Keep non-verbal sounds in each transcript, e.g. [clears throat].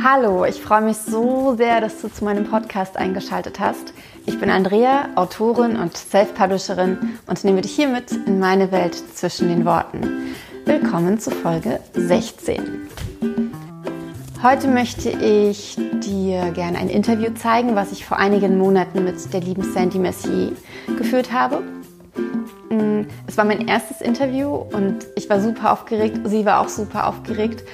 Hallo, ich freue mich so sehr, dass du zu meinem Podcast eingeschaltet hast. Ich bin Andrea, Autorin und Self-Publisherin und nehme dich hier mit in meine Welt zwischen den Worten. Willkommen zu Folge 16. Heute möchte ich dir gerne ein Interview zeigen, was ich vor einigen Monaten mit der lieben Sandy Messier geführt habe. Mm, es war mein erstes Interview und ich war super aufgeregt. Sie war auch super aufgeregt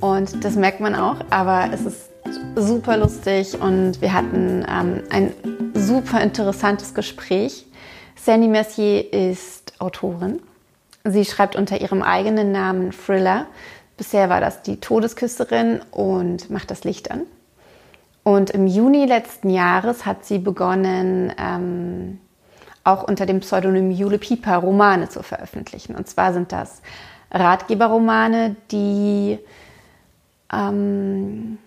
und das merkt man auch, aber es ist super lustig und wir hatten ähm, ein super interessantes Gespräch. Sandy Mercier ist Autorin. Sie schreibt unter ihrem eigenen Namen Thriller. Bisher war das die Todesküsterin und macht das Licht an. Und im Juni letzten Jahres hat sie begonnen, ähm, auch unter dem Pseudonym Jule Pieper Romane zu veröffentlichen. Und zwar sind das Ratgeberromane, die ähm,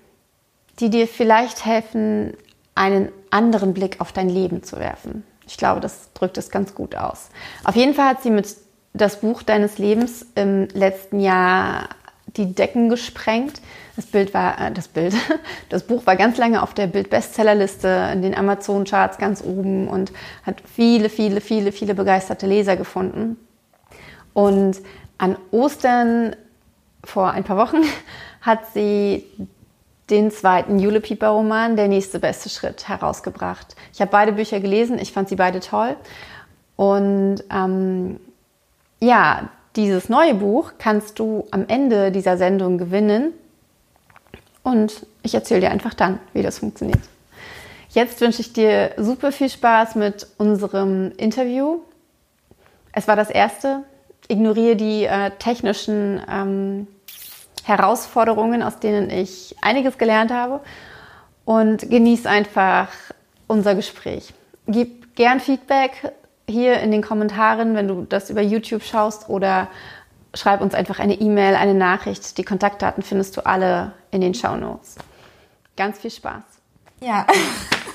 die dir vielleicht helfen, einen anderen Blick auf dein Leben zu werfen. Ich glaube, das drückt es ganz gut aus. Auf jeden Fall hat sie mit das Buch deines Lebens im letzten Jahr die Decken gesprengt. Das Bild war äh, das Bild. [laughs] Das Buch war ganz lange auf der Bild-Bestsellerliste in den Amazon-Charts ganz oben und hat viele, viele, viele, viele begeisterte Leser gefunden. Und an Ostern vor ein paar Wochen [laughs] hat sie den zweiten Jule Pieper Roman, Der nächste beste Schritt, herausgebracht. Ich habe beide Bücher gelesen, ich fand sie beide toll. Und ähm, ja, dieses neue Buch kannst du am Ende dieser Sendung gewinnen. Und ich erzähle dir einfach dann, wie das funktioniert. Jetzt wünsche ich dir super viel Spaß mit unserem Interview. Es war das erste. Ignoriere die äh, technischen ähm, Herausforderungen, aus denen ich einiges gelernt habe und genieß einfach unser Gespräch. Gib gern Feedback hier in den Kommentaren, wenn du das über YouTube schaust oder schreib uns einfach eine E-Mail, eine Nachricht. Die Kontaktdaten findest du alle in den Show Notes. Ganz viel Spaß. Ja,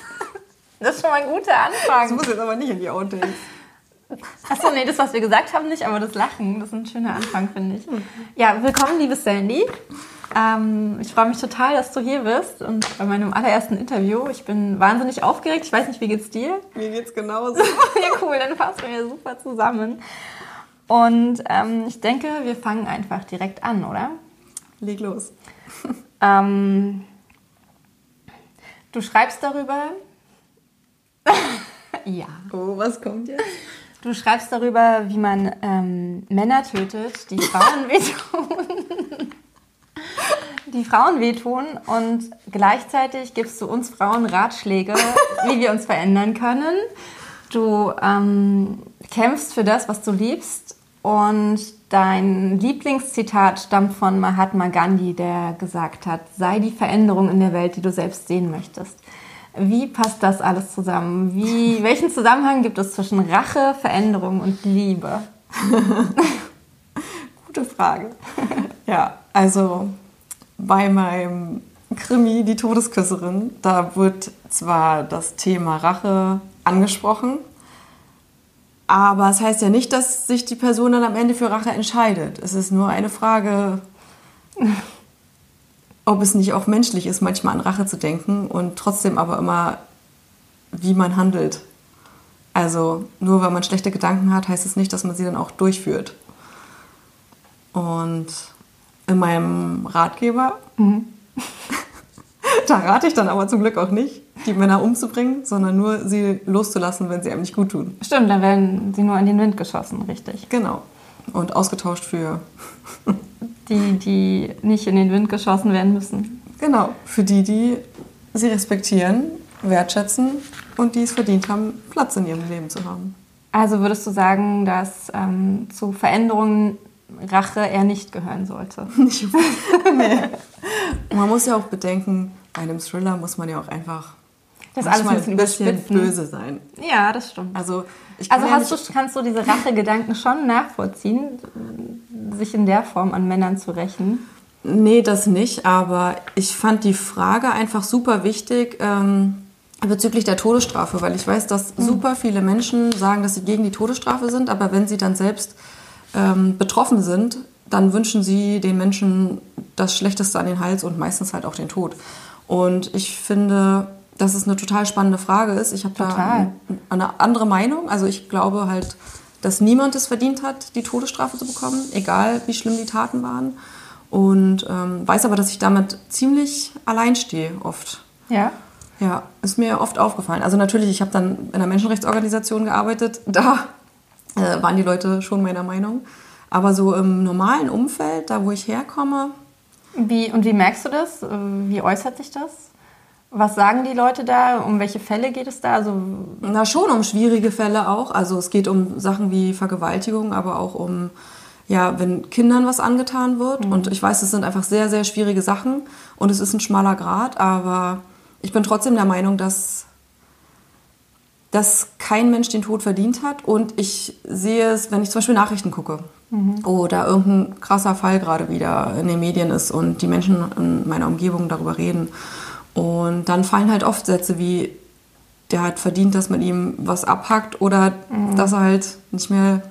[laughs] das ist schon mal ein guter Anfang. Das muss jetzt aber nicht in die Outtakes. Achso, nee, das, was wir gesagt haben, nicht, aber das Lachen, das ist ein schöner Anfang, finde ich. Ja, willkommen, liebe Sandy. Ähm, ich freue mich total, dass du hier bist und bei meinem allerersten Interview. Ich bin wahnsinnig aufgeregt. Ich weiß nicht, wie geht's dir? Mir geht's genauso. [laughs] ja, cool, dann passen wir super zusammen. Und ähm, ich denke, wir fangen einfach direkt an, oder? Leg los. Ähm, du schreibst darüber. [laughs] ja. Oh, was kommt jetzt? Du schreibst darüber, wie man ähm, Männer tötet, die Frauen [laughs] wehtun. die Frauen wehtun und gleichzeitig gibst du uns Frauen Ratschläge, wie wir uns verändern können. Du ähm, kämpfst für das, was du liebst und dein Lieblingszitat stammt von Mahatma Gandhi, der gesagt hat, sei die Veränderung in der Welt, die du selbst sehen möchtest. Wie passt das alles zusammen? Wie, welchen Zusammenhang gibt es zwischen Rache, Veränderung und Liebe? [laughs] Gute Frage. [laughs] ja, also bei meinem Krimi Die Todesküsserin, da wird zwar das Thema Rache angesprochen, aber es heißt ja nicht, dass sich die Person dann am Ende für Rache entscheidet. Es ist nur eine Frage, [laughs] ob es nicht auch menschlich ist, manchmal an Rache zu denken und trotzdem aber immer, wie man handelt. Also nur weil man schlechte Gedanken hat, heißt es nicht, dass man sie dann auch durchführt. Und in meinem Ratgeber, mhm. [laughs] da rate ich dann aber zum Glück auch nicht, die Männer umzubringen, sondern nur sie loszulassen, wenn sie einem nicht gut tun. Stimmt, dann werden sie nur in den Wind geschossen, richtig. Genau. Und ausgetauscht für [laughs] die, die nicht in den Wind geschossen werden müssen. Genau, für die, die sie respektieren, wertschätzen und die es verdient haben, Platz in ihrem Leben zu haben. Also würdest du sagen, dass ähm, zu Veränderungen Rache eher nicht gehören sollte? [laughs] Nicht. nee. Man muss ja auch bedenken, bei einem Thriller muss man ja auch einfach das alles ein bisschen, ein bisschen böse sein. Ja, das stimmt. Also, also hast du, kannst du diese Rachegedanken schon nachvollziehen, sich in der Form an Männern zu rächen? Nee, das nicht. Aber ich fand die Frage einfach super wichtig ähm, bezüglich der Todesstrafe, weil ich weiß, dass mhm. super viele Menschen sagen, dass sie gegen die Todesstrafe sind, aber wenn sie dann selbst ähm, betroffen sind, dann wünschen sie den Menschen das Schlechteste an den Hals und meistens halt auch den Tod. Und ich finde, dass es eine total spannende Frage ist. Ich habe da eine andere Meinung. Also ich glaube halt, dass niemand es verdient hat, die Todesstrafe zu bekommen, egal wie schlimm die Taten waren. Und ähm, weiß aber, dass ich damit ziemlich allein stehe oft. Ja. Ja, ist mir oft aufgefallen. Also natürlich, ich habe dann in einer Menschenrechtsorganisation gearbeitet. [laughs] Da äh, waren die Leute schon meiner Meinung. Aber so im normalen Umfeld, da wo ich herkomme. Wie, und wie merkst du das? Wie äußert sich das? Was sagen die Leute da? Um welche Fälle geht es da? Also Na, schon um schwierige Fälle auch. Also es geht um Sachen wie Vergewaltigung, aber auch um, ja, wenn Kindern was angetan wird. Mhm. Und ich weiß, es sind einfach sehr, sehr schwierige Sachen. Und es ist ein schmaler Grad, aber ich bin trotzdem der Meinung, dass, dass kein Mensch den Tod verdient hat. Und ich sehe es, wenn ich zum Beispiel Nachrichten gucke mhm. oder irgendein krasser Fall gerade wieder in den Medien ist und die Menschen in meiner Umgebung darüber reden. Und dann fallen halt oft Sätze wie, der hat verdient, dass man ihm was abhackt oder mhm. dass er halt nicht mehr,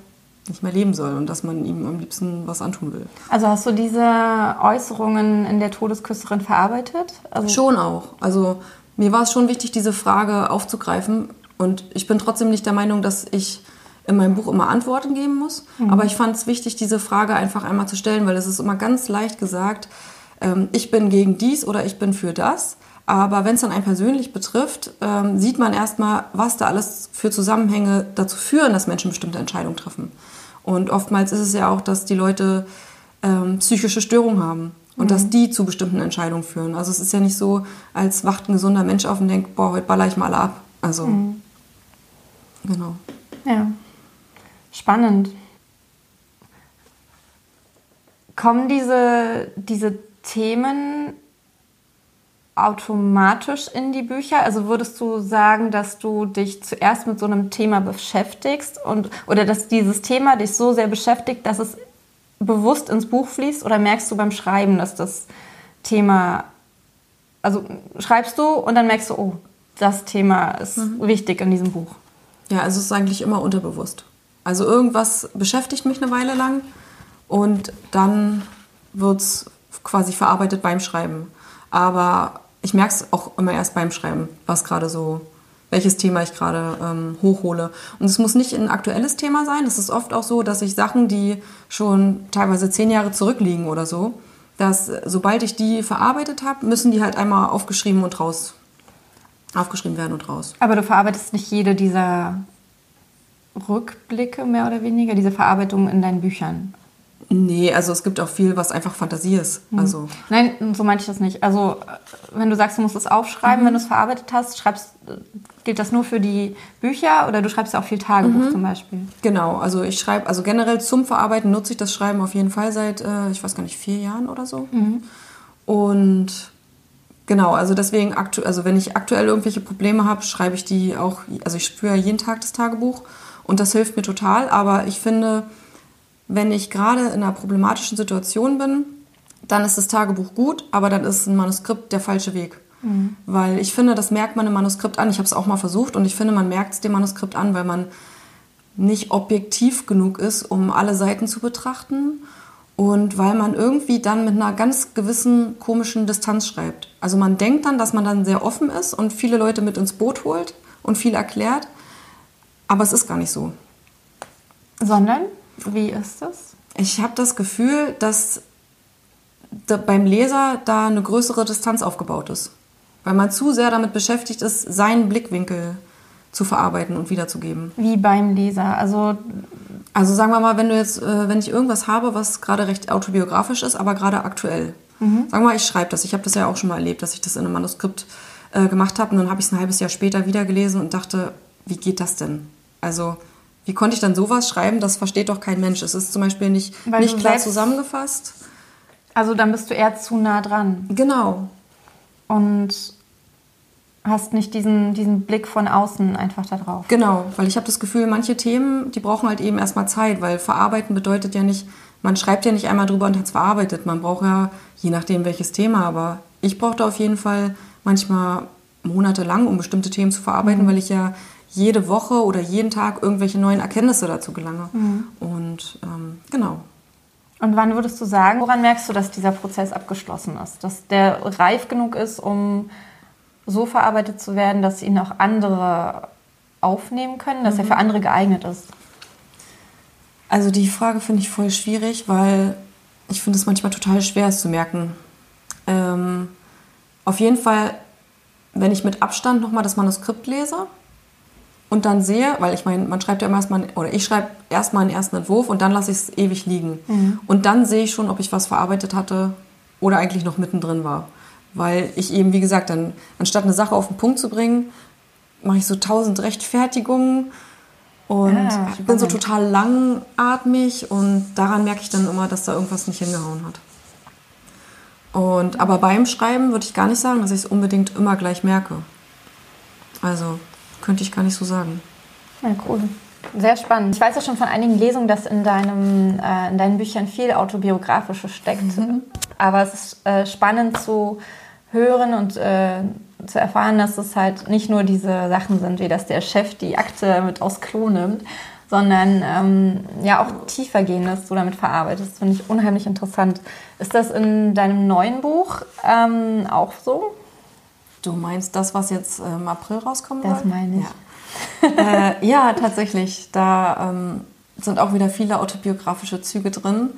nicht mehr leben soll und dass man ihm am liebsten was antun will. Also hast du diese Äußerungen in der Todesküsserin verarbeitet? Also schon auch. Also mir war es schon wichtig, diese Frage aufzugreifen. Und ich bin trotzdem nicht der Meinung, dass ich in meinem Buch immer Antworten geben muss. Mhm. Aber ich fand es wichtig, diese Frage einfach einmal zu stellen, weil es ist immer ganz leicht gesagt, ähm, ich bin gegen dies oder ich bin für das. Aber wenn es dann einen persönlich betrifft, ähm, sieht man erstmal, was da alles für Zusammenhänge dazu führen, dass Menschen bestimmte Entscheidungen treffen. Und oftmals ist es ja auch, dass die Leute ähm, psychische Störungen haben und mhm. dass die zu bestimmten Entscheidungen führen. Also es ist ja nicht so, als wacht ein gesunder Mensch auf und denkt, boah, heute baller ich mal alle ab. Also, mhm. genau. Ja, spannend. Kommen diese, diese Themen automatisch in die Bücher? Also würdest du sagen, dass du dich zuerst mit so einem Thema beschäftigst und oder dass dieses Thema dich so sehr beschäftigt, dass es bewusst ins Buch fließt oder merkst du beim Schreiben, dass das Thema also schreibst du und dann merkst du, oh, das Thema ist mhm. wichtig in diesem Buch. Ja, also es ist eigentlich immer unterbewusst. Also irgendwas beschäftigt mich eine Weile lang und dann wird es quasi verarbeitet beim Schreiben. Aber ich merke es auch immer erst beim Schreiben, was gerade so, welches Thema ich gerade ähm, hochhole. Und es muss nicht ein aktuelles Thema sein. Es ist oft auch so, dass ich Sachen, die schon teilweise zehn Jahre zurückliegen oder so, dass sobald ich die verarbeitet habe, müssen die halt einmal aufgeschrieben und raus aufgeschrieben werden und raus. Aber du verarbeitest nicht jede dieser Rückblicke mehr oder weniger, diese Verarbeitung in deinen Büchern. Nee, also es gibt auch viel, was einfach Fantasie ist. Mhm. Also Nein, so meinte ich das nicht. Also wenn du sagst, du musst es aufschreiben, mhm. wenn du es verarbeitet hast, schreibst, gilt das nur für die Bücher oder du schreibst ja auch viel Tagebuch mhm. zum Beispiel? Genau, also ich schreibe, also generell zum Verarbeiten nutze ich das Schreiben auf jeden Fall seit, äh, ich weiß gar nicht, vier Jahren oder so. Mhm. Und genau, also deswegen, also wenn ich aktuell irgendwelche Probleme habe, schreibe ich die auch, also ich spüre jeden Tag das Tagebuch und das hilft mir total, aber ich finde wenn ich gerade in einer problematischen Situation bin, dann ist das Tagebuch gut, aber dann ist ein Manuskript der falsche Weg. Mhm. Weil ich finde, das merkt man im Manuskript an. Ich habe es auch mal versucht und ich finde, man merkt es dem Manuskript an, weil man nicht objektiv genug ist, um alle Seiten zu betrachten und weil man irgendwie dann mit einer ganz gewissen komischen Distanz schreibt. Also man denkt dann, dass man dann sehr offen ist und viele Leute mit ins Boot holt und viel erklärt, aber es ist gar nicht so. Sondern? Wie ist das? Ich habe das Gefühl, dass da beim Leser da eine größere Distanz aufgebaut ist. Weil man zu sehr damit beschäftigt ist, seinen Blickwinkel zu verarbeiten und wiederzugeben. Wie beim Leser? Also, also sagen wir mal, wenn du jetzt, äh, wenn ich irgendwas habe, was gerade recht autobiografisch ist, aber gerade aktuell. Mhm. Sagen wir mal, ich schreibe das. Ich habe das ja auch schon mal erlebt, dass ich das in einem Manuskript äh, gemacht habe und dann habe ich es ein halbes Jahr später wieder gelesen und dachte, wie geht das denn? Also wie konnte ich dann sowas schreiben? Das versteht doch kein Mensch. Es ist zum Beispiel nicht, nicht klar zusammengefasst. Also dann bist du eher zu nah dran. Genau. Und hast nicht diesen, diesen Blick von außen einfach da drauf. Genau, weil ich habe das Gefühl, manche Themen, die brauchen halt eben erstmal Zeit, weil verarbeiten bedeutet ja nicht, man schreibt ja nicht einmal drüber und hat es verarbeitet. Man braucht ja, je nachdem welches Thema, aber ich brauchte auf jeden Fall manchmal monatelang, um bestimmte Themen zu verarbeiten, mhm. weil ich ja jede Woche oder jeden Tag irgendwelche neuen Erkenntnisse dazu gelange. Mhm. Und ähm, genau. Und wann würdest du sagen, woran merkst du, dass dieser Prozess abgeschlossen ist? Dass der reif genug ist, um so verarbeitet zu werden, dass ihn auch andere aufnehmen können, dass mhm. er für andere geeignet ist? Also die Frage finde ich voll schwierig, weil ich finde es manchmal total schwer, es zu merken. Ähm, auf jeden Fall, wenn ich mit Abstand nochmal das Manuskript lese und dann sehe, weil ich meine, man schreibt ja immer erstmal, oder ich schreibe erstmal einen ersten Entwurf und dann lasse ich es ewig liegen. Mhm. Und dann sehe ich schon, ob ich was verarbeitet hatte oder eigentlich noch mittendrin war. Weil ich eben, wie gesagt, dann, anstatt eine Sache auf den Punkt zu bringen, mache ich so tausend Rechtfertigungen und ah, ich bin so total langatmig und daran merke ich dann immer, dass da irgendwas nicht hingehauen hat. Und, aber beim Schreiben würde ich gar nicht sagen, dass ich es unbedingt immer gleich merke. Also könnte ich gar nicht so sagen. Ja, cool. Sehr spannend. Ich weiß ja schon von einigen Lesungen, dass in, deinem, äh, in deinen Büchern viel Autobiografisches steckt. Mhm. Aber es ist äh, spannend zu hören und äh, zu erfahren, dass es halt nicht nur diese Sachen sind, wie dass der Chef die Akte mit aus Klo nimmt, sondern ähm, ja auch tiefer gehen, dass du damit verarbeitest. Das finde ich unheimlich interessant. Ist das in deinem neuen Buch ähm, auch so? Du meinst das, was jetzt im April rauskommen soll? Das meine ich. Ja, äh, ja tatsächlich. Da ähm, sind auch wieder viele autobiografische Züge drin.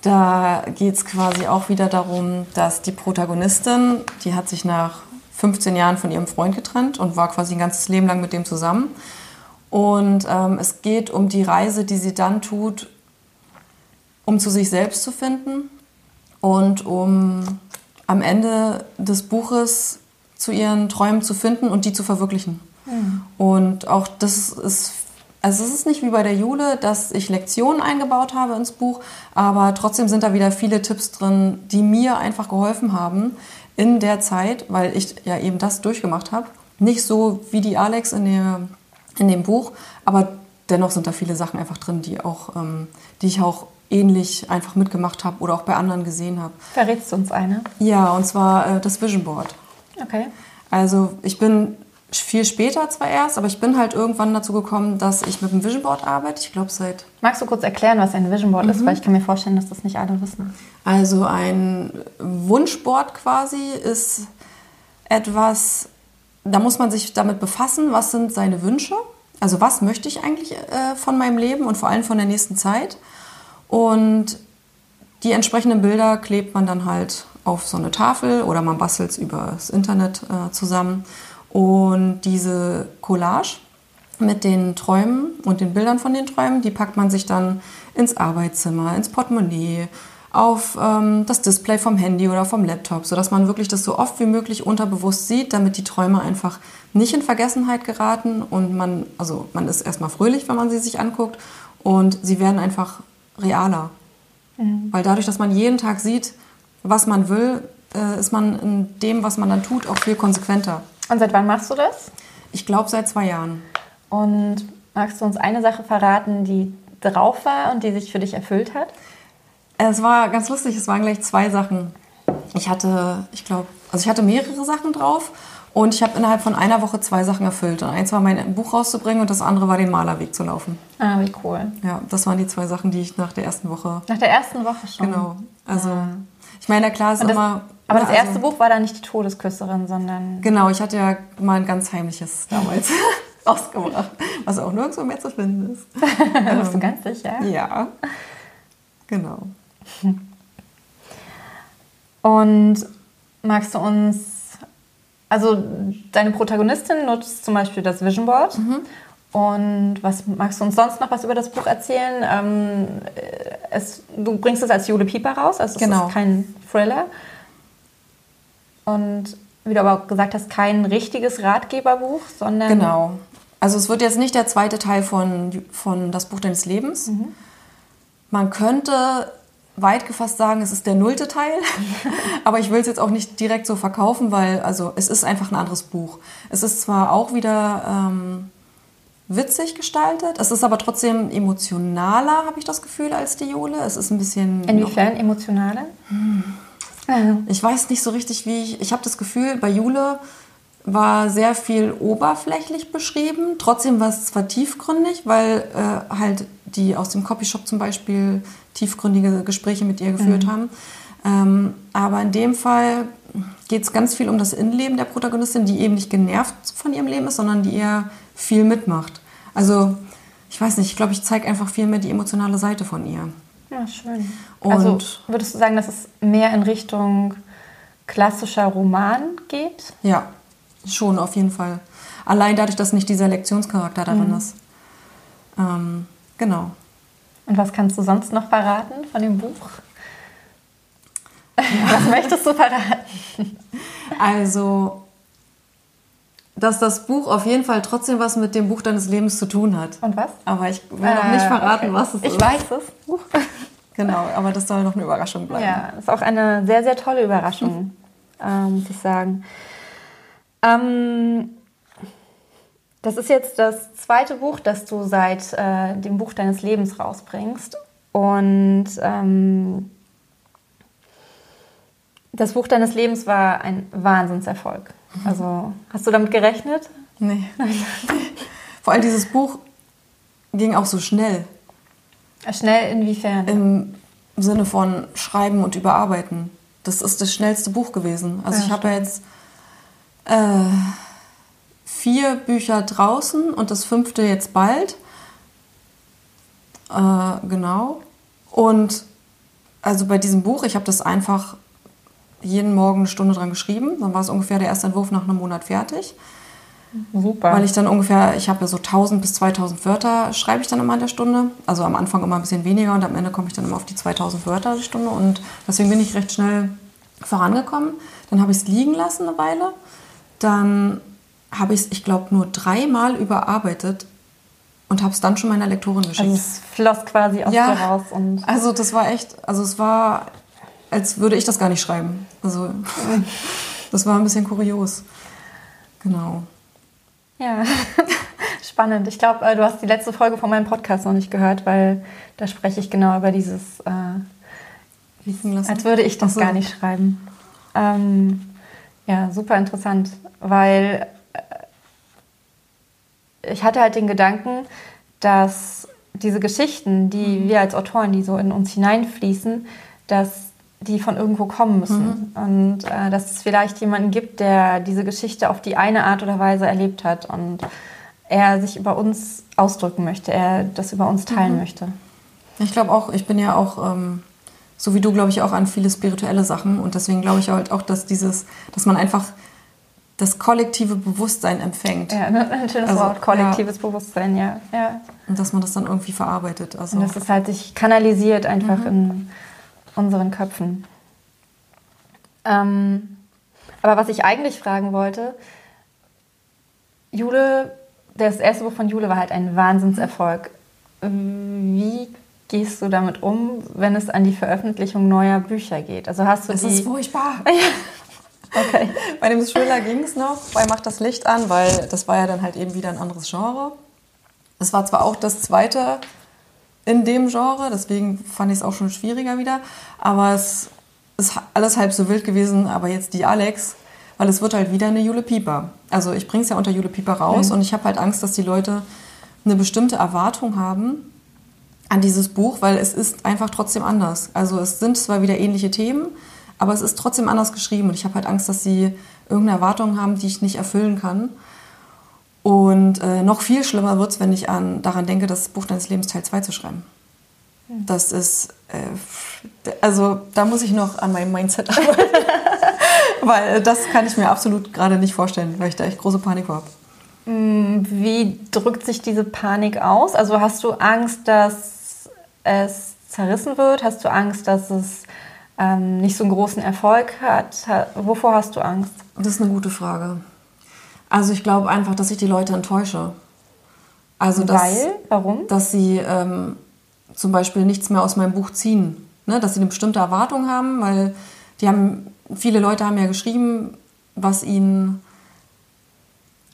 Da geht es quasi auch wieder darum, dass die Protagonistin, die hat sich nach 15 Jahren von ihrem Freund getrennt und war quasi ein ganzes Leben lang mit dem zusammen. Und ähm, es geht um die Reise, die sie dann tut, um zu sich selbst zu finden und um am Ende des Buches zu ihren Träumen zu finden und die zu verwirklichen. Mhm. Und auch das ist, also es ist nicht wie bei der Jule, dass ich Lektionen eingebaut habe ins Buch, aber trotzdem sind da wieder viele Tipps drin, die mir einfach geholfen haben, in der Zeit, weil ich ja eben das durchgemacht habe. Nicht so wie die Alex in, der, in dem Buch, aber dennoch sind da viele Sachen einfach drin, die, auch, ähm, die ich auch ähnlich einfach mitgemacht habe oder auch bei anderen gesehen habe. Verrätst du uns eine? Ja, und zwar äh, das Vision Board. Okay. Also ich bin viel später zwar erst, aber ich bin halt irgendwann dazu gekommen, dass ich mit dem Vision Board arbeite. Ich glaube seit. Magst du kurz erklären, was ein Vision Board mhm. ist? Weil ich kann mir vorstellen, dass das nicht alle wissen. Also ein Wunschboard quasi ist etwas, da muss man sich damit befassen, was sind seine Wünsche. Also was möchte ich eigentlich äh, von meinem Leben und vor allem von der nächsten Zeit. Und die entsprechenden Bilder klebt man dann halt auf so eine Tafel oder man bastelt es über das Internet äh, zusammen. Und diese Collage mit den Träumen und den Bildern von den Träumen, die packt man sich dann ins Arbeitszimmer, ins Portemonnaie, auf ähm, das Display vom Handy oder vom Laptop, sodass man wirklich das so oft wie möglich unterbewusst sieht, damit die Träume einfach nicht in Vergessenheit geraten und man, also man ist erstmal fröhlich, wenn man sie sich anguckt und sie werden einfach realer. Mhm. Weil dadurch, dass man jeden Tag sieht, was man will, äh, ist man in dem, was man dann tut, auch viel konsequenter. Und seit wann machst du das? Ich glaube seit zwei Jahren. Und magst du uns eine Sache verraten, die drauf war und die sich für dich erfüllt hat? Es war ganz lustig, es waren gleich zwei Sachen. Ich hatte, ich glaube, also ich hatte mehrere Sachen drauf und ich habe innerhalb von einer Woche zwei Sachen erfüllt. Und eins war mein Buch rauszubringen und das andere war den Malerweg zu laufen. Ah, wie cool. Ja, das waren die zwei Sachen, die ich nach der ersten Woche. Nach der ersten Woche schon. Genau. Also, ah. Ich meine, klar ist das, immer aber das erste also, Buch war dann nicht die Todesküsserin, sondern. Genau, ich hatte ja mal ein ganz heimliches damals [laughs] ausgebracht, was auch nirgendwo mehr zu finden ist. [laughs] da bist du ganz sicher? Ja. Genau. Und magst du uns. Also, deine Protagonistin nutzt zum Beispiel das Vision Board. Mhm. Und was magst du uns sonst noch was über das Buch erzählen? Ähm, es, du bringst es als Jule Pieper raus, also es genau. ist kein Thriller. Und wie du aber auch gesagt hast, kein richtiges Ratgeberbuch, sondern. Genau. Also es wird jetzt nicht der zweite Teil von, von Das Buch deines Lebens. Mhm. Man könnte weit gefasst sagen, es ist der nullte Teil. [laughs] aber ich will es jetzt auch nicht direkt so verkaufen, weil also es ist einfach ein anderes Buch. Es ist zwar auch wieder ähm, witzig gestaltet, es ist aber trotzdem emotionaler, habe ich das Gefühl, als die Jule. Es ist ein bisschen. Inwiefern emotionaler? Hm. Ich weiß nicht so richtig, wie ich. Ich habe das Gefühl, bei Jule war sehr viel oberflächlich beschrieben. Trotzdem war es zwar tiefgründig, weil äh, halt die aus dem Copyshop zum Beispiel tiefgründige Gespräche mit ihr geführt Mhm. haben. Ähm, aber in dem Fall geht es ganz viel um das Innenleben der Protagonistin, die eben nicht genervt von ihrem Leben ist, sondern die eher viel mitmacht. Also, ich weiß nicht, ich glaube, ich zeige einfach viel mehr die emotionale Seite von ihr. Ja, schön. Und- also würdest du sagen, dass es mehr in Richtung klassischer Roman geht? Ja, schon auf jeden Fall. Allein dadurch, dass nicht dieser Lektionscharakter darin ist. Ähm, genau. Und was kannst du sonst noch verraten von dem Buch? Was möchtest du verraten? Also, dass das Buch auf jeden Fall trotzdem was mit dem Buch deines Lebens zu tun hat. Und was? Aber ich will noch nicht Äh, verraten, okay. was es ich ist. weiß es. [laughs] Genau, aber das soll noch eine Überraschung bleiben. Ja, ist auch eine sehr, sehr tolle Überraschung, ähm, muss ich sagen. Ähm, das ist jetzt das zweite Buch, das du seit äh, dem Buch deines Lebens rausbringst. Und ähm, das Buch deines Lebens war ein Wahnsinnserfolg. Also hast du damit gerechnet? Nee. [laughs] Vor allem dieses Buch ging auch so schnell. Schnell inwiefern? Im Sinne von Schreiben und Überarbeiten. Das ist das schnellste Buch gewesen. Also Ja, ich habe ja jetzt äh, vier Bücher draußen und das fünfte jetzt bald. Äh, genau. Und also bei diesem Buch, ich habe das einfach jeden Morgen eine Stunde dran geschrieben. Dann war es ungefähr der erste Entwurf nach einem Monat fertig. Super. Weil ich dann ungefähr, ich habe ja so 1000 bis 2000 Wörter, schreibe ich dann immer in der Stunde. Also am Anfang immer ein bisschen weniger und am Ende komme ich dann immer auf die 2000 Wörter die Stunde. Und deswegen bin ich recht schnell vorangekommen. Dann habe ich es liegen lassen eine Weile. Dann habe ich es, ich glaube, nur dreimal überarbeitet und habe es dann schon meiner Lektorin geschickt. also es floss quasi aus dir raus und also das war echt, also es war, als würde ich das gar nicht schreiben. Also das war ein bisschen kurios. Genau. Ja, [laughs] spannend. Ich glaube, äh, du hast die letzte Folge von meinem Podcast noch nicht gehört, weil da spreche ich genau über dieses, äh, als würde ich das so. gar nicht schreiben. Ähm, ja, super interessant, weil äh, ich hatte halt den Gedanken, dass diese Geschichten, die Mhm. wir als Autoren, die so in uns hineinfließen, dass die von irgendwo kommen müssen. Mhm. Und äh, dass es vielleicht jemanden gibt, der diese Geschichte auf die eine Art oder Weise erlebt hat und er sich über uns ausdrücken möchte, er das über uns teilen Mhm. möchte. Ich glaube auch, ich bin ja auch, ähm, so wie du, glaube ich, auch an viele spirituelle Sachen. Und deswegen glaube ich halt auch, dass dieses, dass man einfach das kollektive Bewusstsein empfängt. Ja, ein schönes Also, Wort, kollektives Bewusstsein, ja. ja. Und dass man das dann irgendwie verarbeitet. Also, Und dass es halt sich kanalisiert einfach in unseren Köpfen. Ähm, aber was ich eigentlich fragen wollte, Jule, das erste Buch von Jule war halt ein Wahnsinnserfolg. Wie gehst du damit um, wenn es an die Veröffentlichung neuer Bücher geht? Also hast du es die... ist furchtbar. [laughs] okay. Bei dem Thriller ging es noch, bei Macht das Licht an, weil das war ja dann halt eben wieder ein anderes Genre. Es war zwar auch das zweite in dem Genre, deswegen fand ich es auch schon schwieriger wieder, aber es ist alles halb so wild gewesen, aber jetzt die Alex, weil es wird halt wieder eine Jule Pieper. Also ich bringe es ja unter Jule Pieper raus und ich habe halt Angst, dass die Leute eine bestimmte Erwartung haben an dieses Buch, weil es ist einfach trotzdem anders. Also es sind zwar wieder ähnliche Themen, aber es ist trotzdem anders geschrieben und ich habe halt Angst, dass sie irgendeine Erwartung haben, die ich nicht erfüllen kann. Und äh, noch viel schlimmer wird es, wenn ich an, daran denke, das Buch deines Lebens Teil 2 zu schreiben. Das ist, äh, also da muss ich noch an meinem Mindset [laughs] arbeiten. weil das kann ich mir absolut gerade nicht vorstellen, weil ich da echt große Panik habe. Wie drückt sich diese Panik aus? Also hast du Angst, dass es zerrissen wird? Hast du Angst, dass es ähm, nicht so einen großen Erfolg hat? Ha wovor hast du Angst? Das ist eine gute Frage. Also ich glaube einfach, dass ich die Leute enttäusche. Also dass, Weil? Warum? dass sie ähm, zum Beispiel nichts mehr aus meinem Buch ziehen. Ne? Dass sie eine bestimmte Erwartung haben, weil die haben, viele Leute haben ja geschrieben, was ihnen,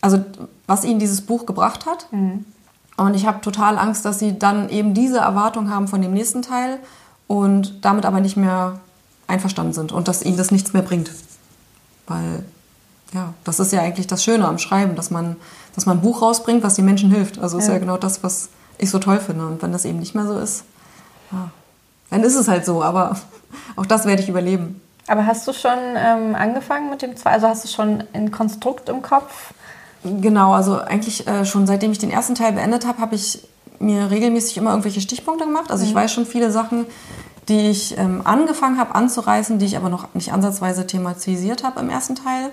also was ihnen dieses Buch gebracht hat. Und ich habe total Angst, dass sie dann eben diese Erwartung haben von dem nächsten Teil und damit aber nicht mehr einverstanden sind und dass ihnen das nichts mehr bringt. Weil, ja, das ist ja eigentlich das Schöne am Schreiben, dass man, dass man ein Buch rausbringt, was den Menschen hilft. Also ist Ja. ja genau das, was ich so toll finde. Und wenn das eben nicht mehr so ist, ja. dann ist es halt so, aber [laughs] auch das werde ich überleben. Aber hast du schon ähm, angefangen mit dem zwei? Also hast du schon ein Konstrukt im Kopf? Genau, also eigentlich äh, schon seitdem ich den ersten Teil beendet habe, habe ich mir regelmäßig immer irgendwelche Stichpunkte gemacht. Also ich Mhm. weiß schon viele Sachen, die ich ähm, angefangen habe anzureißen, die ich aber noch nicht ansatzweise thematisiert habe im ersten Teil.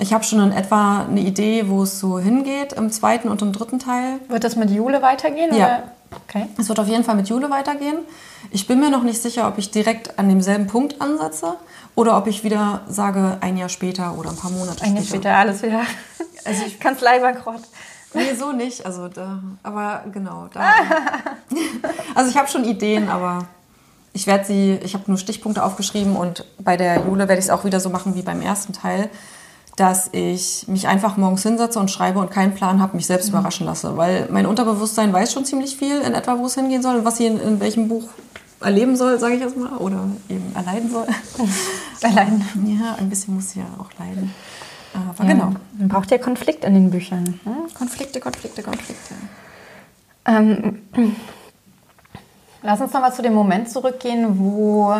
Ich habe schon in etwa eine Idee, wo es so hingeht im zweiten und im dritten Teil. Wird das mit Jule weitergehen? Ja. Oder? Okay. Es wird auf jeden Fall mit Jule weitergehen. Ich bin mir noch nicht sicher, ob ich direkt an demselben Punkt ansetze oder ob ich wieder sage, ein Jahr später oder ein paar Monate Ein Jahr später alles wieder. Also ich [laughs] Kanzlei bankrott. Nee, so nicht. Also da, aber genau. Da. [laughs] also ich habe schon Ideen, aber ich werde sie, ich habe nur Stichpunkte aufgeschrieben und bei der Jule werde ich es auch wieder so machen wie beim ersten Teil, dass ich mich einfach morgens hinsetze und schreibe und keinen Plan habe, mich selbst überraschen lasse. Weil mein Unterbewusstsein weiß schon ziemlich viel in etwa, wo es hingehen soll und was sie in, in welchem Buch erleben soll, sage ich jetzt mal, oder eben erleiden soll. [laughs] Allein. Ja, ein bisschen muss sie ja auch leiden. Aber genau. Man braucht ja Konflikt in den Büchern. Hm? Konflikte, Konflikte, Konflikte. Ähm, [clears throat] lass uns noch mal zu dem Moment zurückgehen, wo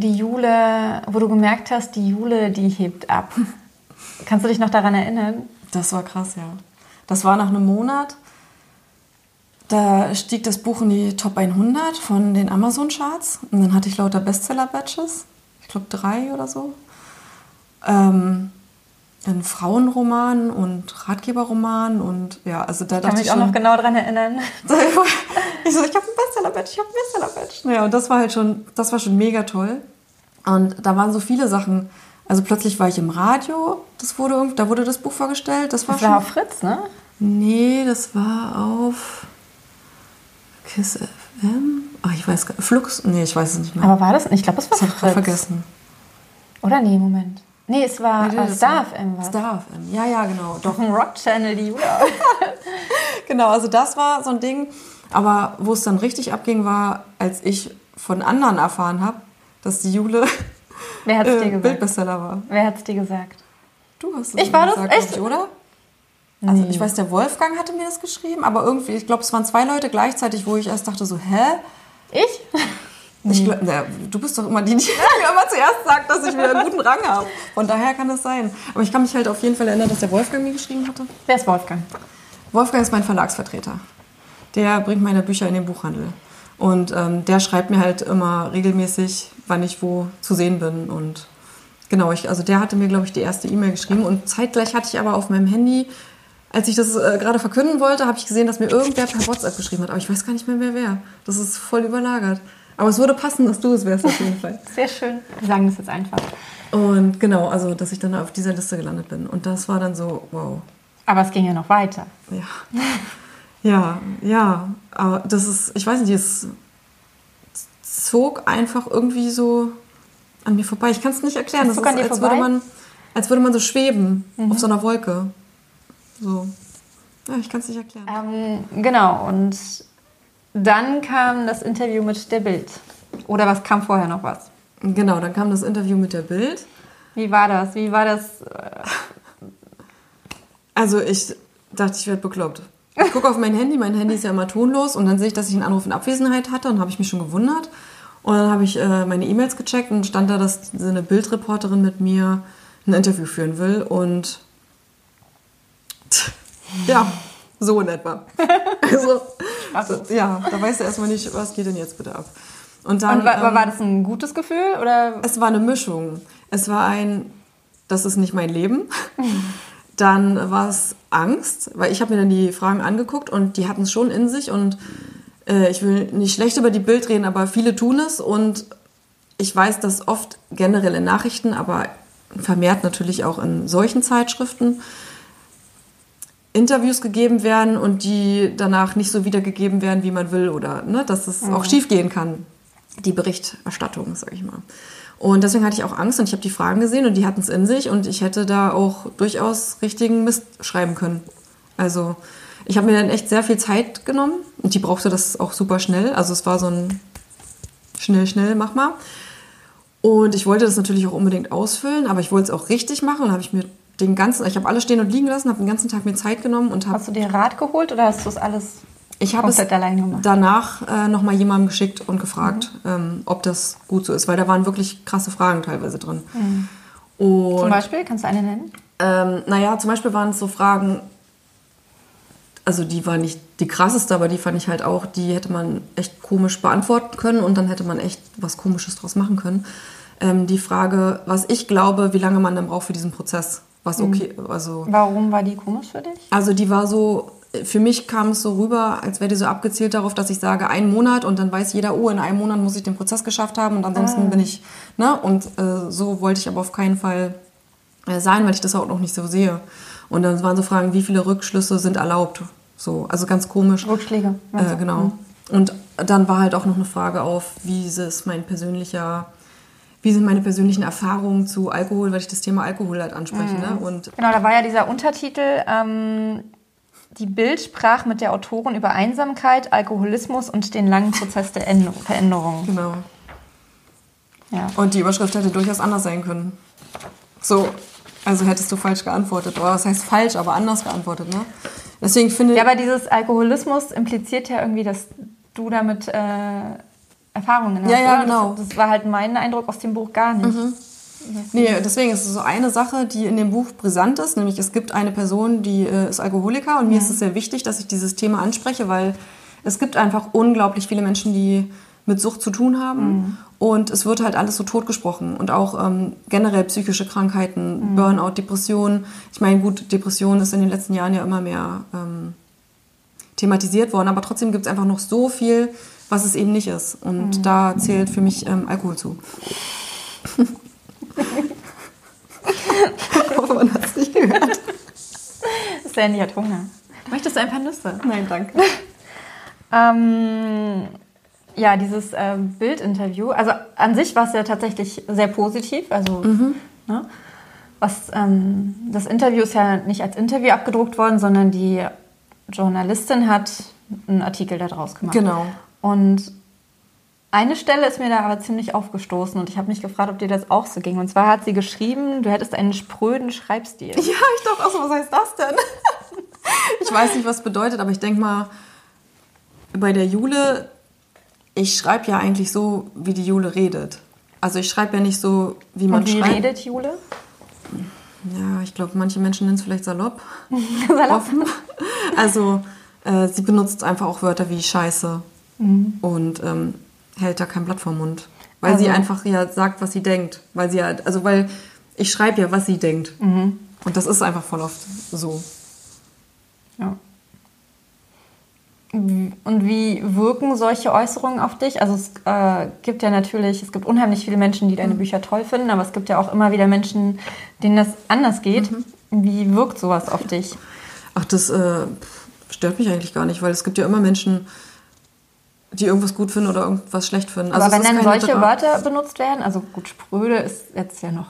die Jule, wo du gemerkt hast, die Jule, die hebt ab. [laughs] Kannst du dich noch daran erinnern? Das war krass, ja. Das war nach einem Monat. Da stieg das Buch in die Top 100 von den Amazon-Charts. Und dann hatte ich lauter Bestseller-Batches. Ich glaube drei oder so. Ähm, ein Frauenroman und Ratgeberroman und ja, also da Ich kann dachte mich ich auch schon, noch genau daran erinnern. [laughs] ich so, ich habe ein Bestseller-Batch, ich habe ein Bestseller-Batch. Ja, und das war halt schon, das war schon mega toll. Und da waren so viele Sachen. Also plötzlich war ich im Radio, das wurde, da wurde das Buch vorgestellt. Das war Das schon war auf Fritz, ne? Nee, das war auf Kiss FM. Ach, ich weiß gar Flux? Nee, ich weiß es nicht mehr. Aber war das? Ich glaube, es war das ich Fritz. vergessen. Oder nee, Moment. Nee, es war Nee, äh, das Star war- FM. war's. Star FM. Ja, ja, genau. Doch. Ein Rock-Channel, die Jule. [laughs] Genau, also das war so ein Ding. Aber wo es dann richtig abging, war, als ich von anderen erfahren habe, dass die Jule [laughs] Wer hat es dir äh, gesagt? Bildbestseller war. Wer hat es dir gesagt? Du hast es Ich war das? gesagt, glaub Echt? Ich, oder? Also ich weiß, der Wolfgang hatte mir das geschrieben, aber irgendwie, ich glaube, es waren zwei Leute gleichzeitig, wo ich erst dachte so, hä? Ich? [laughs] Ich glaub, na, du bist doch immer die, die [laughs] mir immer zuerst sagt, dass ich wieder einen guten Rang habe. Von daher kann das sein. Aber ich kann mich halt auf jeden Fall erinnern, dass der Wolfgang mir geschrieben hatte. Wer ist Wolfgang? Wolfgang ist mein Verlagsvertreter. Der bringt meine Bücher in den Buchhandel. Und ähm, der schreibt mir halt immer regelmäßig, wann ich wo zu sehen bin. Und genau, ich, also der hatte mir, glaube ich, die erste E-Mail geschrieben. Und zeitgleich hatte ich aber auf meinem Handy, als ich das äh, gerade verkünden wollte, habe ich gesehen, dass mir irgendwer per WhatsApp geschrieben hat. Aber ich weiß gar nicht mehr, wer wer. Das ist voll überlagert. Aber es würde passen, dass du es wärst auf jeden Fall. Sehr schön. Wir sagen das jetzt einfach. Und genau, also dass ich dann auf dieser Liste gelandet bin. Und das war dann so, wow. Aber es ging ja noch weiter. Ja. Ja, ja. Aber das ist, ich weiß nicht, es zog einfach irgendwie so an mir vorbei. Ich kann es nicht erklären. Es Das zog ist, als vorbei? Mhm. würde man, als würde man so schweben auf so einer Wolke. So. Ja, ich kann es nicht erklären. Ähm, genau, und dann kam das Interview mit der Bild. Oder was kam vorher noch was? Genau, dann kam das Interview mit der Bild. Wie war das? Wie war das? äh, Also ich dachte, ich werde bekloppt. Ich gucke auf mein Handy, mein Handy ist ja immer tonlos und dann sehe ich, dass ich einen Anruf in Abwesenheit hatte und habe ich mich schon gewundert. Und dann habe ich äh, meine E-Mails gecheckt und stand da, dass so eine Bildreporterin mit mir ein Interview führen will und ja, so in etwa. [laughs] Also, das, ja, da weißt du erstmal nicht, was geht denn jetzt bitte ab. Und dann Und war, ähm, war das ein gutes Gefühl? Oder? es war eine Mischung. Es war ein, das ist nicht mein Leben. Dann war es Angst, weil ich habe mir dann die Fragen angeguckt und die hatten es schon in sich und äh, ich will nicht schlecht über die Bild reden, aber viele tun es und ich weiß, dass oft generell in Nachrichten, aber vermehrt natürlich auch in solchen Zeitschriften Interviews gegeben werden und die danach nicht so wiedergegeben werden, wie man will oder ne, dass es auch schief gehen kann, die Berichterstattung, sage ich mal. Und deswegen hatte ich auch Angst und ich habe die Fragen gesehen und die hatten es in sich und ich hätte da auch durchaus richtigen Mist schreiben können. Also ich habe mir dann echt sehr viel Zeit genommen und die brauchte das auch super schnell. Also es war so ein schnell, schnell, mach mal. Und ich wollte das natürlich auch unbedingt ausfüllen, aber ich wollte es auch richtig machen und habe ich mir den ganzen, ich habe alles stehen und liegen lassen, habe den ganzen Tag mir Zeit genommen und habe Hast du dir Rat geholt oder hast du es alles? Ich habe es Komplett allein gemacht. danach äh, nochmal jemandem geschickt und gefragt, ähm, ob das gut so ist, weil da waren wirklich krasse Fragen teilweise drin. Und Zum Beispiel, kannst du eine nennen? ähm, naja, zum Beispiel waren es so Fragen, also die war nicht die krasseste, aber die fand ich halt auch, die hätte man echt komisch beantworten können und dann hätte man echt was Komisches draus machen können. Ähm, die Frage, was ich glaube, wie lange man dann braucht für diesen Prozess. Was okay, also, Warum war die komisch für dich? also die war so, für mich kam es so rüber, als wäre die so abgezielt darauf, dass ich sage, einen Monat und dann weiß jeder, oh, in einem Monat muss ich den Prozess geschafft haben und ansonsten bin ich, ne? Und äh, so wollte ich aber auf keinen Fall äh, sein, weil ich das auch noch nicht so sehe. Und dann waren so Fragen, wie viele Rückschlüsse sind erlaubt? So, also ganz komisch. Rückschläge. Äh, genau. Und dann war halt auch noch eine Frage auf, wie ist mein persönlicher, wie sind meine persönlichen Erfahrungen zu Alkohol, weil ich das Thema Alkohol halt anspreche. Ne? Und Genau, da war ja dieser Untertitel, ähm, die Bild sprach mit der Autorin über Einsamkeit, Alkoholismus und den langen Prozess der Endo- Veränderung. genau. Ja. Und die Überschrift hätte durchaus anders sein können. So, also hättest du falsch geantwortet. Oder was heißt falsch, aber anders geantwortet, ne? Deswegen finde ja, aber dieses Alkoholismus impliziert ja irgendwie, dass du damit äh, Erfahrungen hast. Ja, ja, oder? genau. Das, das war halt mein Eindruck aus dem Buch gar nicht. Nee, deswegen ist es so eine Sache, die in dem Buch brisant ist, nämlich es gibt eine Person, die äh, ist Alkoholiker und mir ist es sehr wichtig, dass ich dieses Thema anspreche, weil es gibt einfach unglaublich viele Menschen, die mit Sucht zu tun haben und es wird halt alles so totgesprochen und auch ähm, generell psychische Krankheiten, Burnout, Depressionen. Ich meine, gut, Depression ist in den letzten Jahren ja immer mehr ähm, thematisiert worden, aber trotzdem gibt es einfach noch so viel, was es eben nicht ist und da zählt für mich ähm, Alkohol zu. [laughs] Ich hoffe, man hat es nicht gehört. Sandy hat Hunger. Möchtest du ein paar Nüsse? Nein, danke. Ähm, ja, dieses ähm, Bildinterview. Also an sich war es ja tatsächlich sehr positiv. Also ne? was ähm, das Interview ist ja nicht als Interview abgedruckt worden, sondern die Journalistin hat einen Artikel daraus gemacht. Genau. Und eine Stelle ist mir da aber ziemlich aufgestoßen und ich habe mich gefragt, ob dir das auch so ging. Und zwar hat sie geschrieben, du hättest einen spröden Schreibstil. [laughs] Ja, ich dachte auch so, was heißt das denn? [laughs] Ich weiß nicht, was bedeutet, aber ich denke mal, bei der Jule, ich schreibe ja eigentlich so, wie die Jule redet. Also ich schreibe ja nicht so, wie man Und wie schreibt. redet Jule? Ja, ich glaube, manche Menschen nennen es vielleicht salopp. [laughs] Salopp. Offen. Also äh, sie benutzt einfach auch Wörter wie Scheiße und ähm, hält da kein Blatt vor Mund. Weil sie Also- einfach ja sagt, was sie denkt. Weil sie ja, also weil ich schreibe ja, was sie denkt. Und das ist einfach voll oft so. Ja. Und wie wirken solche Äußerungen auf dich? Also es äh, gibt ja natürlich, es gibt unheimlich viele Menschen, die deine Bücher toll finden, aber es gibt ja auch immer wieder Menschen, denen das anders geht. Wie wirkt sowas auf dich? Ach, das äh, stört mich eigentlich gar nicht, weil es gibt ja immer Menschen, die irgendwas gut finden oder irgendwas schlecht finden. aber es wenn dann solche Dra- Wörter benutzt werden, also gut, spröde ist jetzt ja noch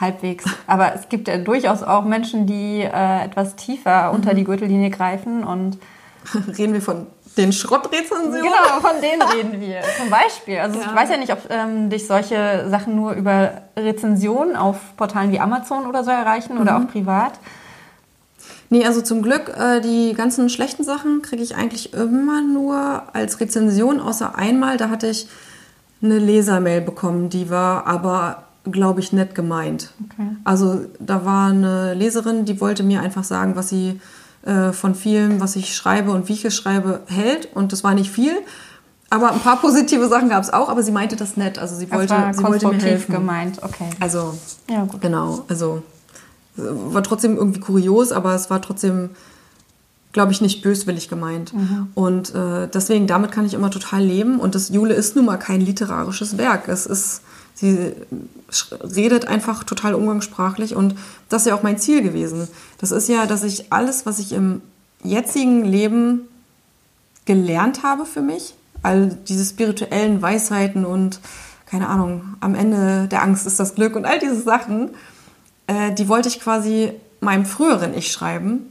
halbwegs, aber es gibt ja durchaus auch Menschen, die äh, etwas tiefer unter die Gürtellinie greifen und [laughs] Reden wir von den Schrottrezensionen? Genau, von denen reden wir. [laughs] Zum Beispiel. Also Ja. ich weiß ja nicht, ob ähm, dich solche Sachen nur über Rezensionen auf Portalen wie Amazon oder so erreichen oder auch privat. Nee, also zum Glück, äh, die ganzen schlechten Sachen kriege ich eigentlich immer nur als Rezension, außer einmal, da hatte ich eine Lesermail bekommen, die war aber, glaube ich, nett gemeint. Okay. Also da war eine Leserin, die wollte mir einfach sagen, was sie äh, von vielem, was ich schreibe und wie ich es schreibe, hält. Und das war nicht viel. Aber ein paar [laughs] positive Sachen gab es auch, aber sie meinte das nett. Also sie Das wollte, war sie wollte mir helfen. gemeint. Okay. Also Ja, gut. Genau, also war trotzdem irgendwie kurios, aber es war trotzdem, glaube ich, nicht böswillig gemeint. Und äh, deswegen, damit kann ich immer total leben. Und das Jule ist nun mal kein literarisches Werk. Es ist, sie redet einfach total umgangssprachlich und das ist ja auch mein Ziel gewesen. Das ist ja, dass ich alles, was ich im jetzigen Leben gelernt habe für mich, all diese spirituellen Weisheiten und keine Ahnung, am Ende der Angst ist das Glück und all diese Sachen, äh, die wollte ich quasi meinem früheren Ich schreiben,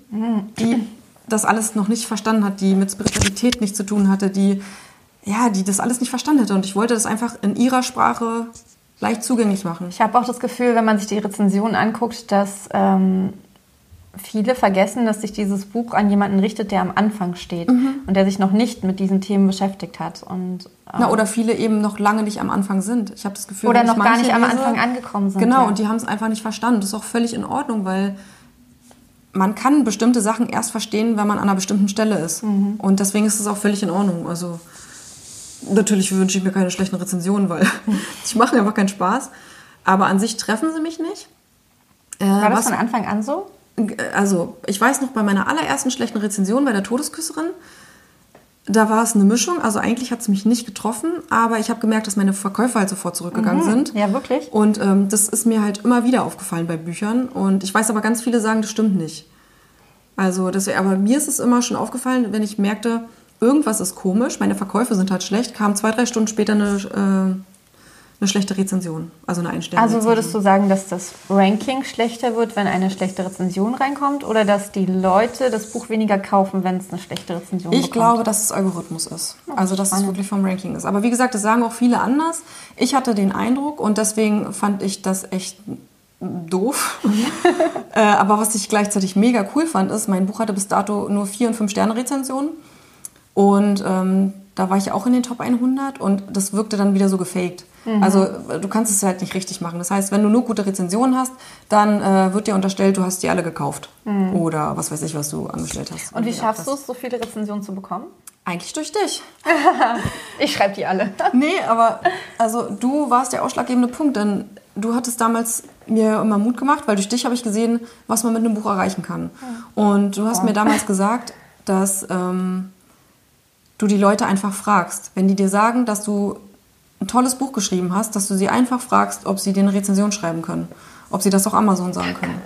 die das alles noch nicht verstanden hat, die mit Spiritualität nichts zu tun hatte, die ja, die das alles nicht verstanden hätte und ich wollte das einfach in ihrer Sprache leicht zugänglich machen. Ich habe auch das Gefühl, wenn man sich die Rezensionen anguckt, dass ähm, viele vergessen, dass sich dieses Buch an jemanden richtet, der am Anfang steht Mhm. und der sich noch nicht mit diesen Themen beschäftigt hat. Und, ähm, Na, oder viele eben noch lange nicht am Anfang sind. Ich habe das Gefühl, Oder ich noch gar nicht am lese- Anfang angekommen sind, Genau, ja. und die haben es einfach nicht verstanden. Das ist auch völlig in Ordnung, weil man kann bestimmte Sachen erst verstehen, wenn man an einer bestimmten Stelle ist. Mhm. Und deswegen ist es auch völlig in Ordnung. Also natürlich wünsche ich mir keine schlechten Rezensionen, weil [laughs] die machen einfach keinen Spaß. Aber an sich treffen sie mich nicht. Äh, war das was- von Anfang an so? Also ich weiß noch bei meiner allerersten schlechten Rezension bei der Todesküsserin, da war es eine Mischung. Also eigentlich hat es mich nicht getroffen, aber ich habe gemerkt, dass meine Verkäufer halt sofort zurückgegangen sind. Mhm. Ja, wirklich? Und ähm, das ist mir halt immer wieder aufgefallen bei Büchern. Und ich weiß aber ganz viele sagen, das stimmt nicht. Also das, aber mir ist es immer schon aufgefallen, wenn ich merkte, irgendwas ist komisch, meine Verkäufe sind halt schlecht, kam zwei, drei Stunden später eine, äh, eine schlechte Rezension. Also eine Einstellung. Also würdest du sagen, dass das Ranking schlechter wird, wenn eine schlechte Rezension reinkommt? Oder dass die Leute das Buch weniger kaufen, wenn es eine schlechte Rezension Ich bekommt? glaube, dass es Algorithmus ist. Also, dass es spannend. wirklich vom Ranking ist. Aber wie gesagt, das sagen auch viele anders. Ich hatte den Eindruck und deswegen fand ich das echt doof. [laughs] äh, aber was ich gleichzeitig mega cool fand, ist, mein Buch hatte bis dato nur 4 und 5 Sterne Rezensionen. Und ähm, da war ich auch in den Top 100 und das wirkte dann wieder so gefaked. Also äh, du kannst es halt nicht richtig machen. Das heißt, wenn du nur gute Rezensionen hast, dann äh, wird dir unterstellt, du hast die alle gekauft. Oder was weiß ich, was du angestellt hast. Und wie schaffst du es, so viele Rezensionen zu bekommen? Eigentlich durch dich. [laughs] Ich schreibe die alle. [laughs] Nee, aber also du warst der ausschlaggebende Punkt, denn du hattest damals mir immer Mut gemacht, weil durch dich habe ich gesehen, was man mit einem Buch erreichen kann. Und du hast mir damals gesagt, dass ähm, du die Leute einfach fragst. Wenn die dir sagen, dass du ein tolles Buch geschrieben hast, dass du sie einfach fragst, ob sie dir eine Rezension schreiben können. Ob sie das auch Amazon sagen können.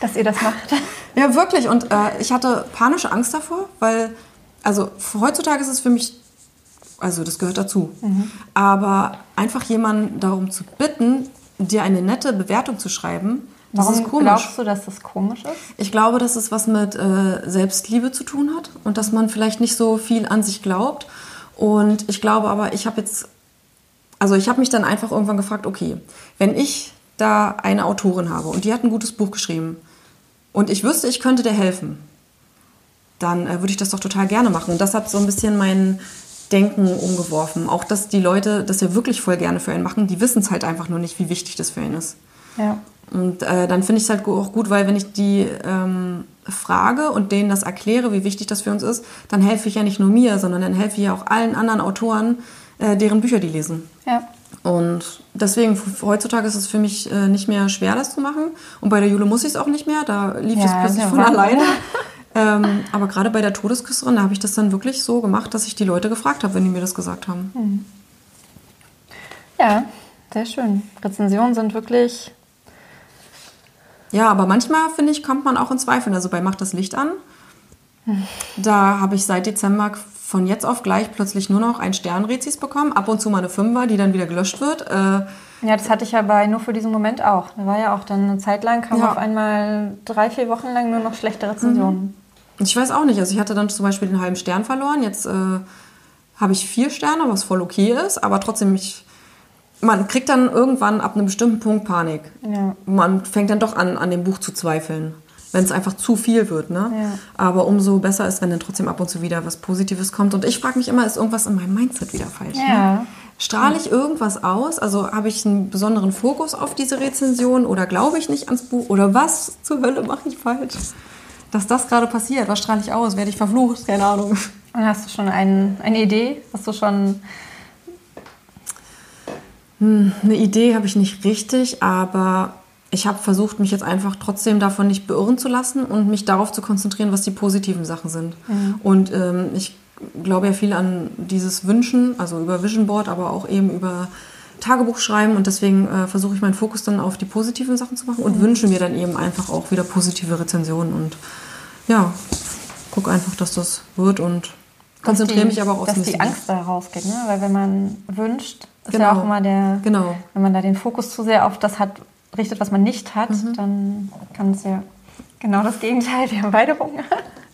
Dass ihr das macht. [laughs] Ja, wirklich. Und äh, ich hatte panische Angst davor, weil, also heutzutage ist es für mich, also das gehört dazu. Aber einfach jemanden darum zu bitten, dir eine nette Bewertung zu schreiben, Warum ist komisch. glaubst du, dass das komisch ist? Ich glaube, dass es was mit äh, Selbstliebe zu tun hat und dass man vielleicht nicht so viel an sich glaubt. Und ich glaube aber, ich habe jetzt, also ich habe mich dann einfach irgendwann gefragt, okay, wenn ich da eine Autorin habe und die hat ein gutes Buch geschrieben und ich wüsste, ich könnte dir helfen, dann äh, würde ich das doch total gerne machen. Und das hat so ein bisschen mein Denken umgeworfen. Auch, dass die Leute das ja wirklich voll gerne für einen machen, die wissen es halt einfach nur nicht, wie wichtig das für einen ist. Ja. Und äh, dann finde ich es halt auch gut, weil wenn ich die ähm, frage und denen das erkläre, wie wichtig das für uns ist, dann helfe ich ja nicht nur mir, sondern dann helfe ich ja auch allen anderen Autoren, äh, deren Bücher die lesen. Ja. Und deswegen, heutzutage ist es für mich äh, nicht mehr schwer, das zu machen. Und bei der Jule muss ich es auch nicht mehr, da lief Ja, es plötzlich von Wahnsinn. alleine. [laughs] ähm, aber gerade bei der Todesküsserin, da habe ich das dann wirklich so gemacht, dass ich die Leute gefragt habe, wenn die mir das gesagt haben. Ja, sehr schön. Rezensionen sind wirklich. Ja, aber manchmal, finde ich, kommt man auch in Zweifeln. Also bei Macht das Licht an, da habe ich seit Dezember von jetzt auf gleich plötzlich nur noch ein Sternrezis bekommen. Ab und zu mal eine Fünfer, die dann wieder gelöscht wird. Äh, Ja, das hatte ich ja bei nur für diesen Moment auch. Da war ja auch dann eine Zeit lang, kam Ja. auf einmal drei, vier Wochen lang nur noch schlechte Rezensionen. ich weiß auch nicht. Also ich hatte dann zum Beispiel den halben Stern verloren. Jetzt äh, habe ich vier Sterne, was voll okay ist. Aber trotzdem, ich, man kriegt dann irgendwann ab einem bestimmten Punkt Panik. Ja. Man fängt dann doch an, an dem Buch zu zweifeln. Wenn es einfach zu viel wird, ne? Ja. Aber umso besser ist, wenn dann trotzdem ab und zu wieder was Positives kommt. Und ich frage mich immer, ist irgendwas in meinem Mindset wieder falsch? Ja. Ne? Strahle ich irgendwas aus? Also habe ich einen besonderen Fokus auf diese Rezension oder glaube ich nicht ans Buch? Oder was zur Hölle mache ich falsch? Dass das gerade passiert, was strahle ich aus? Werde ich verflucht? Keine Ahnung. Und hast du schon ein, eine Idee? Hast du schon. Eine Idee habe ich nicht richtig, aber ich habe versucht, mich jetzt einfach trotzdem davon nicht beirren zu lassen und mich darauf zu konzentrieren, was die positiven Sachen sind. Und ähm, ich glaube ja viel an dieses Wünschen, also über Vision Board, aber auch eben über Tagebuch schreiben und deswegen äh, versuche ich meinen Fokus dann auf die positiven Sachen zu machen und wünsche mir dann eben einfach auch wieder positive Rezensionen und ja, guck einfach, dass das wird und konzentriere mich aber auch aufs Dass die. Angst da rausgeht, ne? Weil wenn man wünscht, ist Genau. ja auch immer der. Genau. Wenn man da den Fokus zu sehr auf das hat, richtet, was man nicht hat, Mhm. dann kann es ja genau das Gegenteil. Wir haben beide Hunger.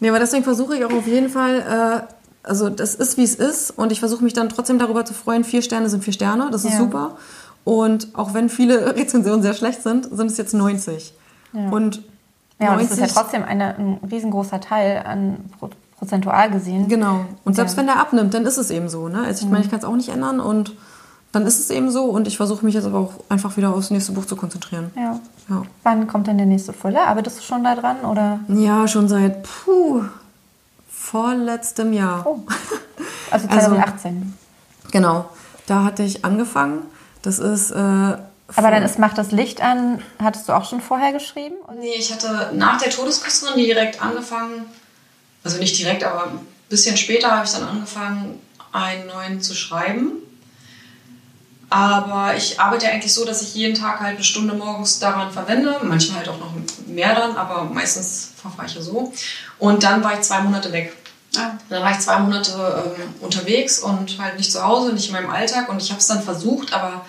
Nee, aber deswegen versuche ich auch auf jeden Fall, äh, also das ist wie es ist und ich versuche mich dann trotzdem darüber zu freuen, vier Sterne sind vier Sterne, das ist Ja. super. Und auch wenn viele [laughs] Rezensionen sehr schlecht sind, sind es jetzt 90. Ja. Und Ja, und das ist ja trotzdem eine, ein riesengroßer Teil an prozentual gesehen. Genau. Und selbst ja. wenn der abnimmt, dann ist es eben so. Ne? Also ich mhm. meine, ich kann es auch nicht ändern und dann ist es eben so und ich versuche mich jetzt aber auch einfach wieder aufs nächste Buch zu konzentrieren. Ja. ja. Wann kommt denn der nächste Fülle? Arbeitest du schon da dran oder? Ja, schon seit puh, vorletztem Jahr. Oh. Also 2018. [laughs] Also, genau. Da hatte ich angefangen. Das ist. Äh, aber dann ist Macht das Licht an. Hattest du auch schon vorher geschrieben? Oder? Nee, ich hatte nach der Todesküsterin direkt angefangen. Also nicht direkt, aber ein bisschen später habe ich dann angefangen, einen neuen zu schreiben. Aber ich arbeite eigentlich so, dass ich jeden Tag halt eine Stunde morgens daran verwende. Manchmal halt auch noch mehr dann, aber meistens verfahre ich ja so. Und dann war ich zwei Monate weg. Ah. Dann war ich zwei Monate ähm, unterwegs und halt nicht zu Hause, nicht in meinem Alltag. Und ich habe es dann versucht, aber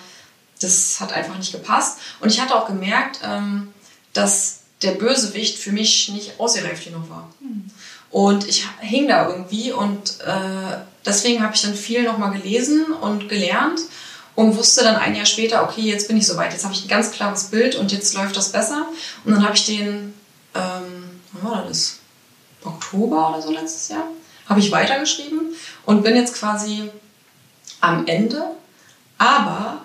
das hat einfach nicht gepasst. Und ich hatte auch gemerkt, ähm, dass der Bösewicht für mich nicht ausgereift genug war. Mhm. Und ich hing da irgendwie und äh, deswegen habe ich dann viel nochmal gelesen und gelernt und wusste dann ein Jahr später, okay, jetzt bin ich soweit, jetzt habe ich ein ganz klares Bild und jetzt läuft das besser. Und dann habe ich den, ähm, wann war das? Oktober oder so letztes Jahr, habe ich weitergeschrieben und bin jetzt quasi am Ende. Aber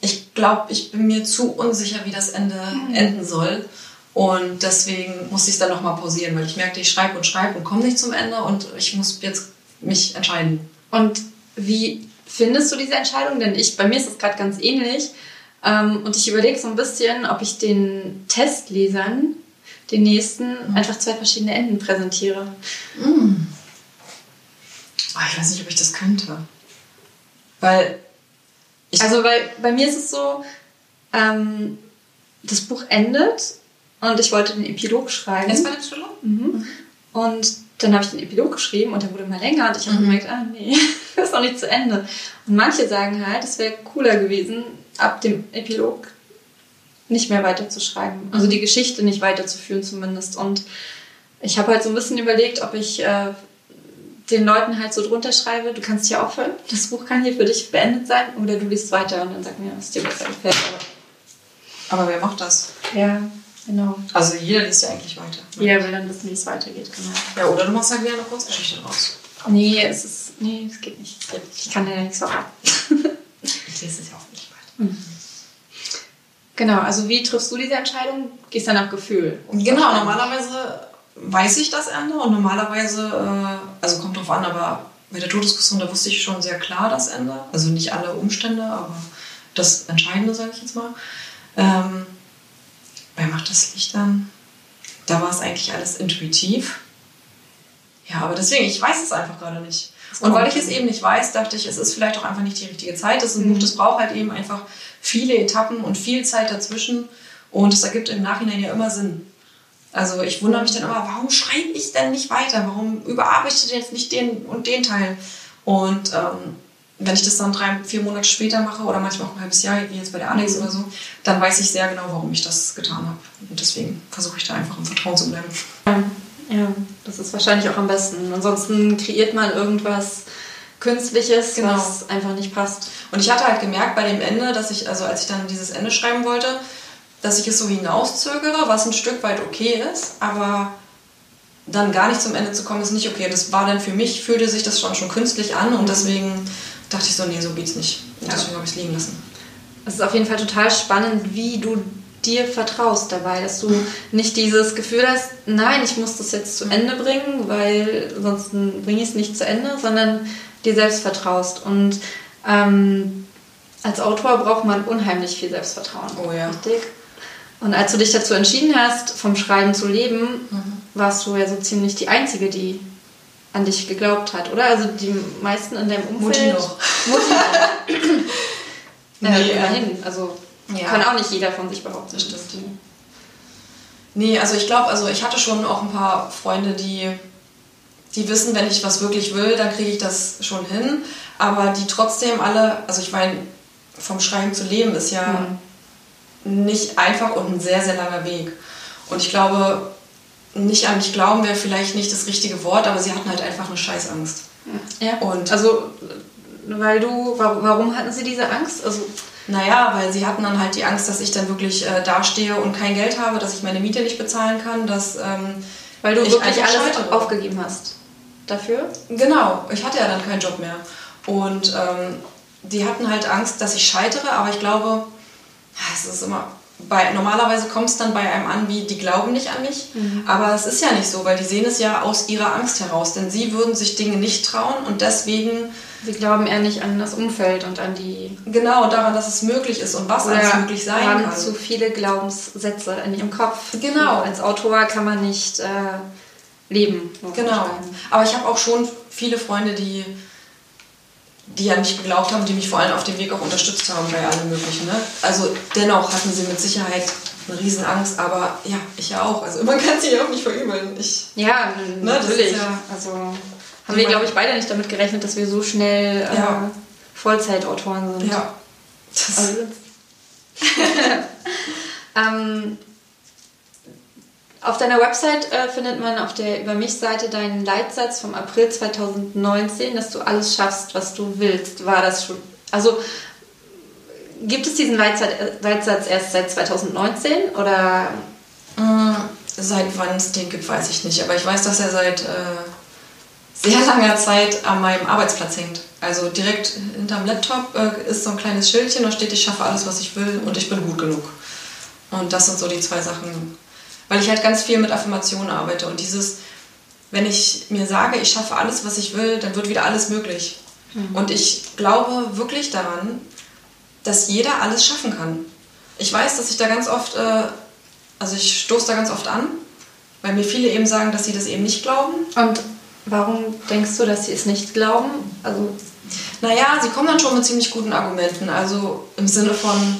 ich glaube, ich bin mir zu unsicher, wie das Ende mhm. enden soll. Und deswegen musste ich es dann nochmal pausieren, weil ich merkte, ich schreibe und schreibe und komme nicht zum Ende und ich muss jetzt mich entscheiden. Und wie findest du diese Entscheidung? Denn ich, bei mir ist es gerade ganz ähnlich. Ähm, und ich überlege so ein bisschen, ob ich den Testlesern, den nächsten, mhm. einfach zwei verschiedene Enden präsentiere. Mhm. Oh, ich weiß nicht, ob ich das könnte. Weil. also, weil bei mir ist es so, ähm, das Buch endet und ich wollte den Epilog schreiben. Jetzt bei dem Thriller? Mhm. Und dann habe ich den Epilog geschrieben und der wurde immer länger und ich habe mhm. gemerkt, ah nee, [laughs] das ist noch nicht zu Ende. Und manche sagen halt, es wäre cooler gewesen, ab dem Epilog nicht mehr weiterzuschreiben. Also die Geschichte nicht weiterzuführen zumindest. Und ich habe halt so ein bisschen überlegt, ob ich äh, den Leuten halt so drunter schreibe, du kannst hier aufhören, das Buch kann hier für dich beendet sein oder du liest weiter und dann sag mir, was dir besser gefällt. Aber, aber wer macht das? Ja. Genau. Also jeder liest ja eigentlich weiter. Ne? Jeder will dann wissen, wie es weitergeht, genau. Ja, oder du machst halt wieder eine Kurzgeschichte draus. Nee, es ist. Nee, es geht nicht. Ich kann dir ja nichts verraten. [laughs] ich lese es ja auch nicht weiter. Mhm. Genau, also wie triffst du diese Entscheidung? Gehst du nach Gefühl? Genau, normalerweise weiß ich das Ende und normalerweise, äh, also kommt drauf an, aber bei der Todeskussion, da wusste ich schon sehr klar das Ende. Also nicht alle Umstände, aber das Entscheidende, sage ich jetzt mal. Ähm, Wer macht das Licht an? Da war es eigentlich alles intuitiv. Ja, aber deswegen, ich weiß es einfach gerade nicht. Und weil ich es eben nicht weiß, dachte ich, es ist vielleicht auch einfach nicht die richtige Zeit. Das ist ein mhm. Buch, das braucht halt eben einfach viele Etappen und viel Zeit dazwischen. Und es ergibt im Nachhinein ja immer Sinn. Also ich wundere mich dann immer, warum schreibe ich denn nicht weiter? Warum überarbeite ich jetzt nicht den und den Teil? Und ähm, wenn ich das dann drei, vier Monate später mache oder manchmal auch ein halbes Jahr, wie jetzt bei der Alex oder so, dann weiß ich sehr genau, warum ich das getan habe. Und deswegen versuche ich da einfach im Vertrauen zu bleiben. Ja, das ist wahrscheinlich auch am besten. Ansonsten kreiert man irgendwas Künstliches, genau. was einfach nicht passt. Und ich hatte halt gemerkt bei dem Ende, dass ich, also als ich dann dieses Ende schreiben wollte, dass ich es so hinauszögere, was ein Stück weit okay ist, aber dann gar nicht zum Ende zu kommen, ist nicht okay. Das war dann für mich, fühlte sich das schon, schon künstlich an und deswegen dachte ich so, nee, so geht's nicht. Und ja. deswegen habe ich es liegen lassen. Es ist auf jeden Fall total spannend, wie du dir vertraust dabei, dass du nicht dieses Gefühl hast, nein, ich muss das jetzt zu Ende bringen, weil sonst bringe ich es nicht zu Ende, sondern dir selbst vertraust. Und ähm, als Autor braucht man unheimlich viel Selbstvertrauen. Oh ja. Richtig? Und als du dich dazu entschieden hast, vom Schreiben zu leben, mhm. warst du ja so ziemlich die Einzige, die an dich geglaubt hat, oder? Also die meisten in deinem Umfeld. [laughs] Mutti noch. [clears throat] Mutti noch. nee, äh, immerhin. Also ja. kann auch nicht jeder von sich behaupten. Das stimmt. Nee, also ich glaube, also ich hatte schon auch ein paar Freunde, die, die wissen, wenn ich was wirklich will, dann kriege ich das schon hin. Aber die trotzdem alle, also ich meine, vom Schreiben zu leben ist ja mhm. nicht einfach und ein sehr, sehr langer Weg. Und ich glaube, nicht an mich glauben wäre vielleicht nicht das richtige Wort, aber sie hatten halt einfach eine Scheißangst. Ja. Und also, weil du, warum hatten sie diese Angst? Also Naja, weil sie hatten dann halt die Angst, dass ich dann wirklich äh, dastehe und kein Geld habe, dass ich meine Miete nicht bezahlen kann, dass ähm, weil du ich wirklich alles scheitere. aufgegeben hast. Dafür? Genau, ich hatte ja dann keinen Job mehr. Und ähm, die hatten halt Angst, dass ich scheitere, aber ich glaube, es ist immer. Bei, normalerweise kommt es dann bei einem an, wie die glauben nicht an mich. Aber es ist ja nicht so, weil die sehen es ja aus ihrer Angst heraus. Denn sie würden sich Dinge nicht trauen und deswegen Sie glauben eher nicht an das Umfeld und an die. genau daran, dass es möglich ist und was alles möglich sein haben kann. zu viele Glaubenssätze in ihrem Kopf. Genau. Und als Autor kann man nicht äh, leben. Genau. Aber ich habe auch schon viele Freunde, die, die an mich geglaubt haben, die mich vor allem auf dem Weg auch unterstützt haben bei allem Möglichen. Ne? Also dennoch hatten sie mit Sicherheit eine Riesenangst, aber ja, ich ja auch. Also man kann sie ja auch nicht verübeln. Ich, Ja, Ne, natürlich. ja- also haben wir, glaube ich, beide nicht damit gerechnet, dass wir so schnell äh, Ja. Vollzeitautoren sind. ja. Das, Also, [laughs] ähm, auf deiner Website äh, findet man auf der Über mich-Seite deinen Leitsatz vom April 2019, dass du alles schaffst, was du willst. War das schon? Also gibt es diesen Leitsatz, Leitsatz erst seit 2019 oder? Mm, Seit wann es den gibt, weiß ich nicht. Aber ich weiß, dass er seit äh, sehr langer Zeit an meinem Arbeitsplatz hängt. Also direkt hinterm Laptop äh, ist so ein kleines Schildchen, da steht, ich schaffe alles, was ich will und ich bin gut genug. Und das sind so die zwei Sachen. Weil ich halt ganz viel mit Affirmationen arbeite und dieses, wenn ich mir sage, ich schaffe alles, was ich will, dann wird wieder alles möglich. Und ich glaube wirklich daran, dass jeder alles schaffen kann. Ich weiß, dass ich da ganz oft, äh, also ich stoße da ganz oft an, weil mir viele eben sagen, dass sie das eben nicht glauben. Und warum denkst du, dass sie es nicht glauben? Also Naja, sie kommen dann schon mit ziemlich guten Argumenten. Also im Sinne von,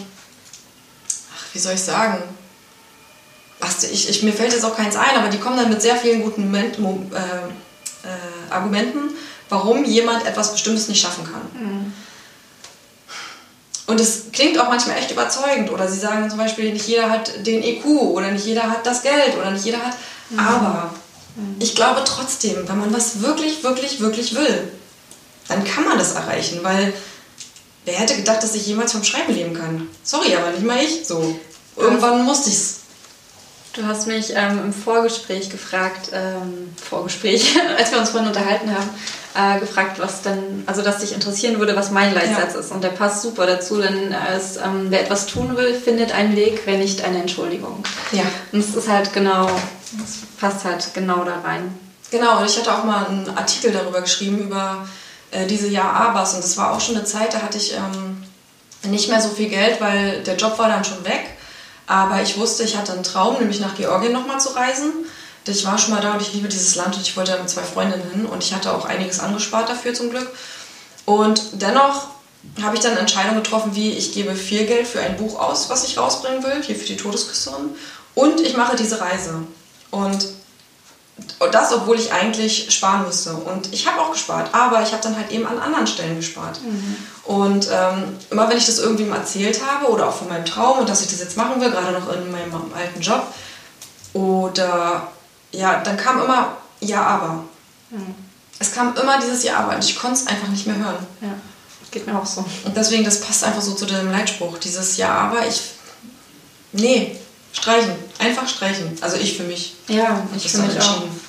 ach, wie soll ich sagen? Ach, ich, ich, mir fällt jetzt auch keins ein, aber die kommen dann mit sehr vielen guten Moment, Mo- äh, äh, Argumenten, warum jemand etwas Bestimmtes nicht schaffen kann. Und es klingt auch manchmal echt überzeugend. Oder sie sagen zum Beispiel, nicht jeder hat den EQ oder nicht jeder hat das Geld oder nicht jeder hat. Aber ich glaube trotzdem, wenn man was wirklich, wirklich, wirklich will, dann kann man das erreichen, weil wer hätte gedacht, dass ich jemals vom Schreiben leben kann? Sorry, aber nicht mal ich. So. Irgendwann musste ich's. Du hast mich ähm, im Vorgespräch gefragt, ähm, Vorgespräch, [laughs] als wir uns vorhin unterhalten haben, äh, gefragt, was dann, also dass dich interessieren würde, was mein Leitsatz Ja. ist. Und der passt super dazu, denn es, ähm, wer etwas tun will, findet einen Weg, wenn nicht eine Entschuldigung. Ja. Und es ist halt genau, es passt halt genau da rein. Genau, und ich hatte auch mal einen Artikel darüber geschrieben, über äh, diese Ja-Abers. Und das war auch schon eine Zeit, da hatte ich ähm, nicht mehr so viel Geld, weil der Job war dann schon weg. Aber ich wusste, ich hatte einen Traum, nämlich nach Georgien nochmal zu reisen. Ich war schon mal da und ich liebe dieses Land und ich wollte da mit zwei Freundinnen hin und ich hatte auch einiges angespart dafür zum Glück. Und dennoch habe ich dann eine Entscheidung getroffen, wie ich gebe viel Geld für ein Buch aus, was ich rausbringen will, hier für die Todesküsterin. Und ich mache diese Reise. Und das, obwohl ich eigentlich sparen müsste. Und ich habe auch gespart, aber ich habe dann halt eben an anderen Stellen gespart. Und ähm, immer wenn ich das irgendwem erzählt habe oder auch von meinem Traum und dass ich das jetzt machen will, gerade noch in meinem alten Job, oder ja, dann kam immer Ja, aber. Es kam immer dieses Ja, aber und ich konnte es einfach nicht mehr hören. Ja, geht mir auch so. Und deswegen, das passt einfach so zu dem Leitspruch. Dieses Ja, aber ich. Nee, streichen. Einfach streichen. Also ich für mich. Ja, ich dann mich auch. entschieden.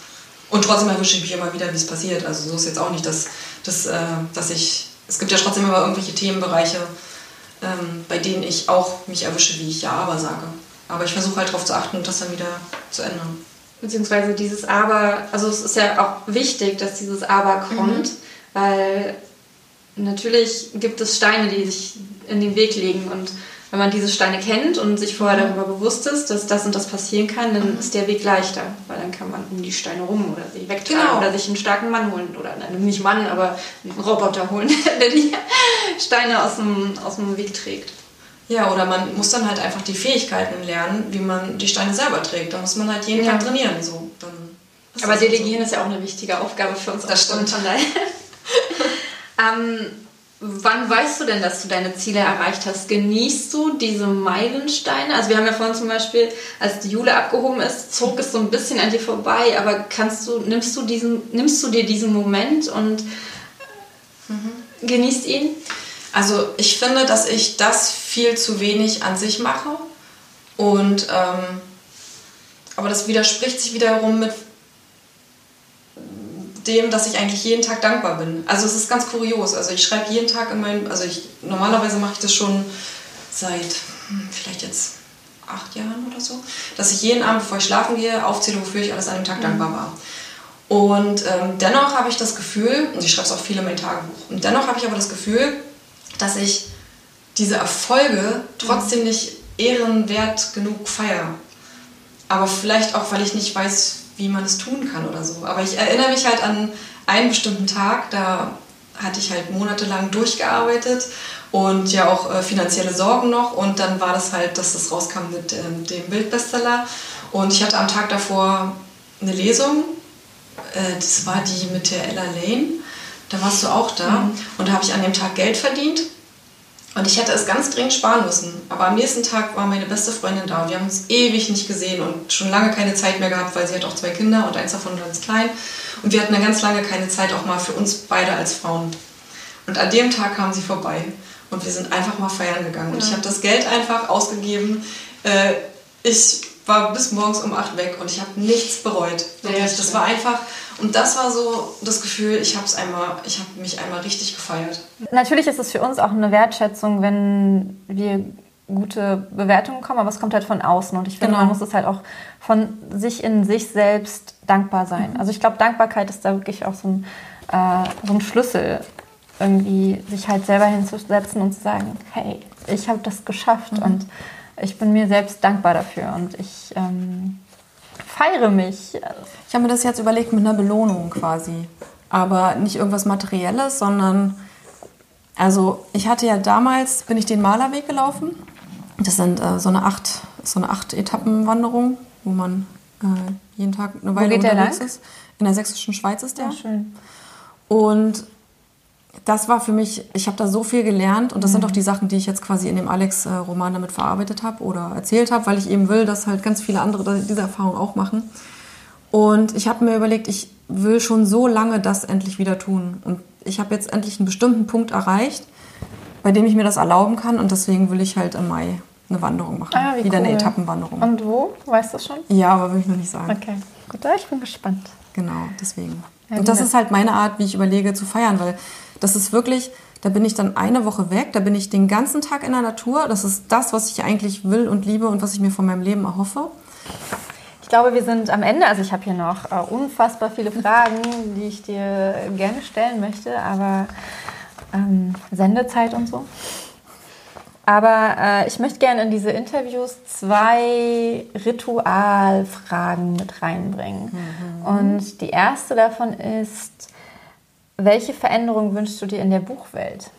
Und trotzdem erwische ich mich immer wieder, wie es passiert. Also so ist jetzt auch nicht, dass, dass, äh, dass ich. Es gibt ja trotzdem immer irgendwelche Themenbereiche, ähm, bei denen ich auch mich erwische, wie ich ja aber sage. Aber ich versuche halt darauf zu achten und das dann wieder zu ändern. Beziehungsweise dieses Aber, also es ist ja auch wichtig, dass dieses Aber kommt, weil natürlich gibt es Steine, die sich in den Weg legen und wenn man diese Steine kennt und sich vorher darüber bewusst ist, dass das und das passieren kann, dann ist der Weg leichter, weil dann kann man um die Steine rum oder sie wegtragen Genau. oder sich einen starken Mann holen oder nein, nicht Mann, aber einen Roboter holen, [laughs] der die Steine aus dem, aus dem Weg trägt. Ja, oder man muss dann halt einfach die Fähigkeiten lernen, wie man die Steine selber trägt. Da muss man halt jeden Ja. Tag trainieren. So. Aber halt Delegieren ist ja auch eine wichtige Aufgabe für uns. Das stimmt. Von daher. [laughs] ähm, wann weißt du denn, dass du deine Ziele erreicht hast? Genießt du diese Meilensteine? Also wir haben ja vorhin zum Beispiel, als die Jule abgehoben ist, zog es so ein bisschen an dir vorbei. Aber kannst du, nimmst du diesen, nimmst du dir diesen Moment und Mhm. genießt ihn? Also ich finde, dass ich das viel zu wenig an sich mache. Und ähm, aber das widerspricht sich wiederum mit dem, dass ich eigentlich jeden Tag dankbar bin. Also es ist ganz kurios. Also ich schreibe jeden Tag in meinem, also ich normalerweise mache ich das schon seit hm, vielleicht jetzt acht Jahren oder so, dass ich jeden Abend, bevor ich schlafen gehe, aufzähle, wofür ich alles an dem Tag mhm. dankbar war. Und ähm, dennoch habe ich das Gefühl, und ich schreibe es auch viel in mein Tagebuch, und dennoch habe ich aber das Gefühl, dass ich diese Erfolge trotzdem mhm. nicht ehrenwert genug feiere. Aber vielleicht auch, weil ich nicht weiß, wie man es tun kann oder so. Aber ich erinnere mich halt an einen bestimmten Tag, da hatte ich halt monatelang durchgearbeitet und ja auch äh, finanzielle Sorgen noch. Und dann war das halt, dass das rauskam mit ähm, dem Bildbestseller. Und ich hatte am Tag davor eine Lesung. Äh, das war die mit der Ella Lane. Da warst du auch da. Mhm. Und da habe ich an dem Tag Geld verdient. Und ich hätte es ganz dringend sparen müssen. Aber am nächsten Tag war meine beste Freundin da. Und wir haben uns ewig nicht gesehen und schon lange keine Zeit mehr gehabt, weil sie hat auch zwei Kinder und eins davon ganz klein. Und wir hatten dann ganz lange keine Zeit auch mal für uns beide als Frauen. Und an dem Tag kam sie vorbei. Und wir sind einfach mal feiern gegangen. Und ich habe das Geld einfach ausgegeben. Äh, ich war bis morgens um acht weg und ich habe nichts bereut. Wirklich. Das war einfach und das war so das Gefühl, ich habe einmal, ich habe mich einmal richtig gefeiert. Natürlich ist es für uns auch eine Wertschätzung, wenn wir gute Bewertungen kommen, aber es kommt halt von außen und ich finde, genau. man muss es halt auch von sich in sich selbst dankbar sein. Mhm. Also ich glaube, Dankbarkeit ist da wirklich auch so ein, äh, so ein Schlüssel, irgendwie sich halt selber hinzusetzen und zu sagen, hey, ich habe das geschafft mhm. und ich bin mir selbst dankbar dafür und ich ähm, feiere mich. Ich habe mir das jetzt überlegt mit einer Belohnung quasi. Aber nicht irgendwas Materielles, sondern also ich hatte ja damals, bin ich den Malerweg gelaufen. Das sind äh, so eine acht, so eine acht Etappenwanderung, wo man äh, jeden Tag eine Weile unterwegs ist. In der sächsischen Schweiz ist der. Ja, schön. Und das war für mich, ich habe da so viel gelernt und das mhm. sind auch die Sachen, die ich jetzt quasi in dem Alex-Roman damit verarbeitet habe oder erzählt habe, weil ich eben will, dass halt ganz viele andere diese Erfahrung auch machen. Und ich habe mir überlegt, ich will schon so lange das endlich wieder tun. Und ich habe jetzt endlich einen bestimmten Punkt erreicht, bei dem ich mir das erlauben kann und deswegen will ich halt im Mai eine Wanderung machen. Ah, wieder cool. eine Etappenwanderung. Und wo? Weißt du schon? Ja, aber will ich noch nicht sagen. Okay, gut, ich bin gespannt. Genau, deswegen. Ja, und das ist halt meine Art, wie ich überlege zu feiern, weil das ist wirklich, da bin ich dann eine Woche weg, da bin ich den ganzen Tag in der Natur. Das ist das, was ich eigentlich will und liebe und was ich mir von meinem Leben erhoffe. Ich glaube, wir sind am Ende. Also ich habe hier noch äh, unfassbar viele Fragen, die ich dir gerne stellen möchte, aber ähm, Sendezeit und so. Aber äh, ich möchte gerne in diese Interviews zwei Ritualfragen mit reinbringen. Mhm. Und die erste davon ist, welche Veränderung wünschst du dir in der Buchwelt?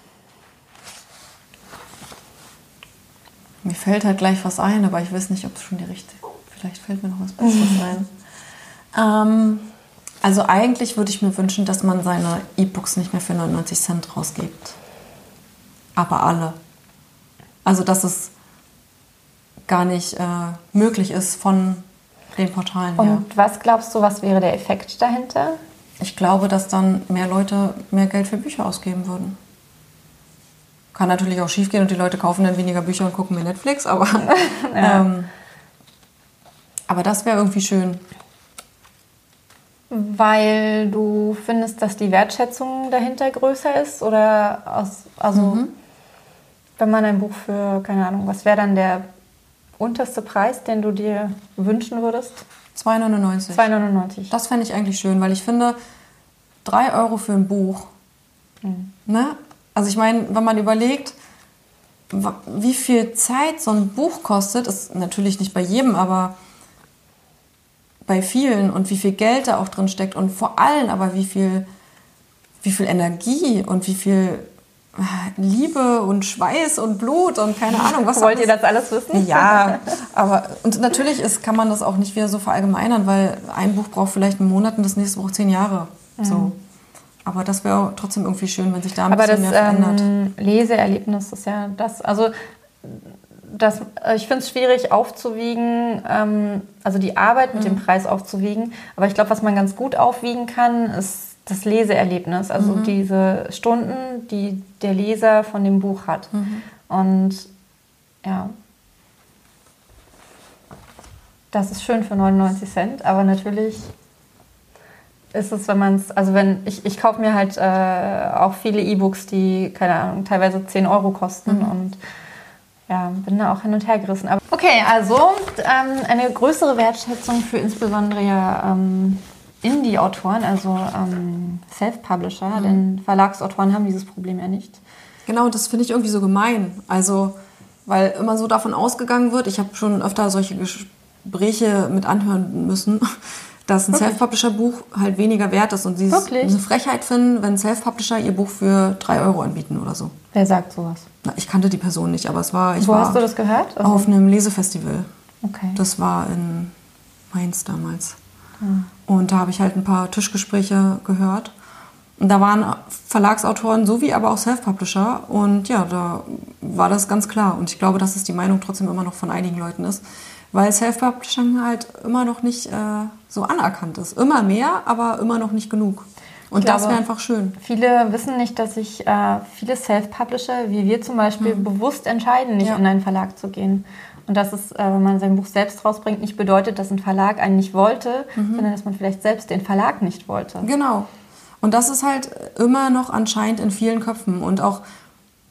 Mir fällt halt gleich was ein, aber ich weiß nicht, ob es schon die richtige. Vielleicht fällt mir noch was Besseres [laughs] ein. Ähm, also eigentlich würde ich mir wünschen, dass man seine E-Books nicht mehr für 99 Cent rausgibt. Aber alle. Also dass es gar nicht äh, möglich ist von den Portalen her. Und was glaubst du, was wäre der Effekt dahinter? ich glaube, dass dann mehr Leute mehr Geld für Bücher ausgeben würden. Kann natürlich auch schiefgehen und die Leute kaufen dann weniger Bücher und gucken mehr Netflix, aber, [laughs] ja. ähm, aber das wäre irgendwie schön. Weil du findest, dass die Wertschätzung dahinter größer ist? Oder aus, also, mhm. Wenn man ein Buch für, keine Ahnung, was wäre dann der unterste Preis, den du dir wünschen würdest? 2,99. 2,99. Das fände ich eigentlich schön, weil ich finde, 3 Euro für ein Buch. Mhm. Ne? Also ich meine, wenn man überlegt, wie viel Zeit so ein Buch kostet, ist natürlich nicht bei jedem, aber bei vielen und wie viel Geld da auch drin steckt und vor allem aber wie viel, wie viel Energie und wie viel Liebe und Schweiß und Blut und keine Ahnung was. Wollt ihr das alles wissen? Ja, aber und natürlich ist, kann man das auch nicht wieder so verallgemeinern, weil ein Buch braucht vielleicht einen Monat und das nächste braucht zehn Jahre. Mhm. So. Aber das wäre trotzdem irgendwie schön, wenn sich da ein aber bisschen das, mehr verändert. Ähm, Leseerlebnis ist ja das, also das, ich finde es schwierig aufzuwiegen, ähm, also die Arbeit mit mhm. dem Preis aufzuwiegen. Aber ich glaube, was man ganz gut aufwiegen kann, ist das Leseerlebnis, also Mhm. diese Stunden, die der Leser von dem Buch hat. Mhm. Und ja, das ist schön für 99 Cent, aber natürlich ist es, wenn man es, also wenn ich, ich kaufe mir halt äh, auch viele E-Books, die, keine Ahnung, teilweise 10 Euro kosten Mhm. und ja, bin da auch hin und her gerissen. Aber okay, also ähm, eine größere Wertschätzung für insbesondere ja ähm, Indie-Autoren, also ähm, Self-Publisher, denn Verlagsautoren haben dieses Problem ja nicht. Genau, das finde ich irgendwie so gemein. Also, weil immer so davon ausgegangen wird, ich habe schon öfter solche Gespräche mit anhören müssen, [laughs] dass ein? Self-Publisher-Buch halt weniger wert ist und sie es Wirklich? eine Frechheit finden, wenn Self-Publisher ihr Buch für 3 Euro anbieten oder so. Wer sagt sowas? Na, ich kannte die Person nicht, aber es war, ich Wo war hast du das gehört? Also- auf einem Lesefestival. Okay. Das war in Mainz damals. Ah. Und da habe ich halt ein paar Tischgespräche gehört. Und da waren Verlagsautoren sowie aber auch Self-Publisher. Und ja, da war das ganz klar. Und ich glaube, dass es die Meinung trotzdem immer noch von einigen Leuten ist. Weil Self-Publishing halt immer noch nicht äh, so anerkannt ist. Immer mehr, aber immer noch nicht genug. Und Ich das glaube- wäre einfach schön. Viele wissen nicht, dass sich äh, viele Self-Publisher, wie wir zum Beispiel, bewusst entscheiden, nicht Ja. in einen Verlag zu gehen. Und dass es, äh, wenn man sein Buch selbst rausbringt, nicht bedeutet, dass ein Verlag einen nicht wollte, sondern dass man vielleicht selbst den Verlag nicht wollte. Genau. Und das ist halt immer noch anscheinend in vielen Köpfen. Und auch,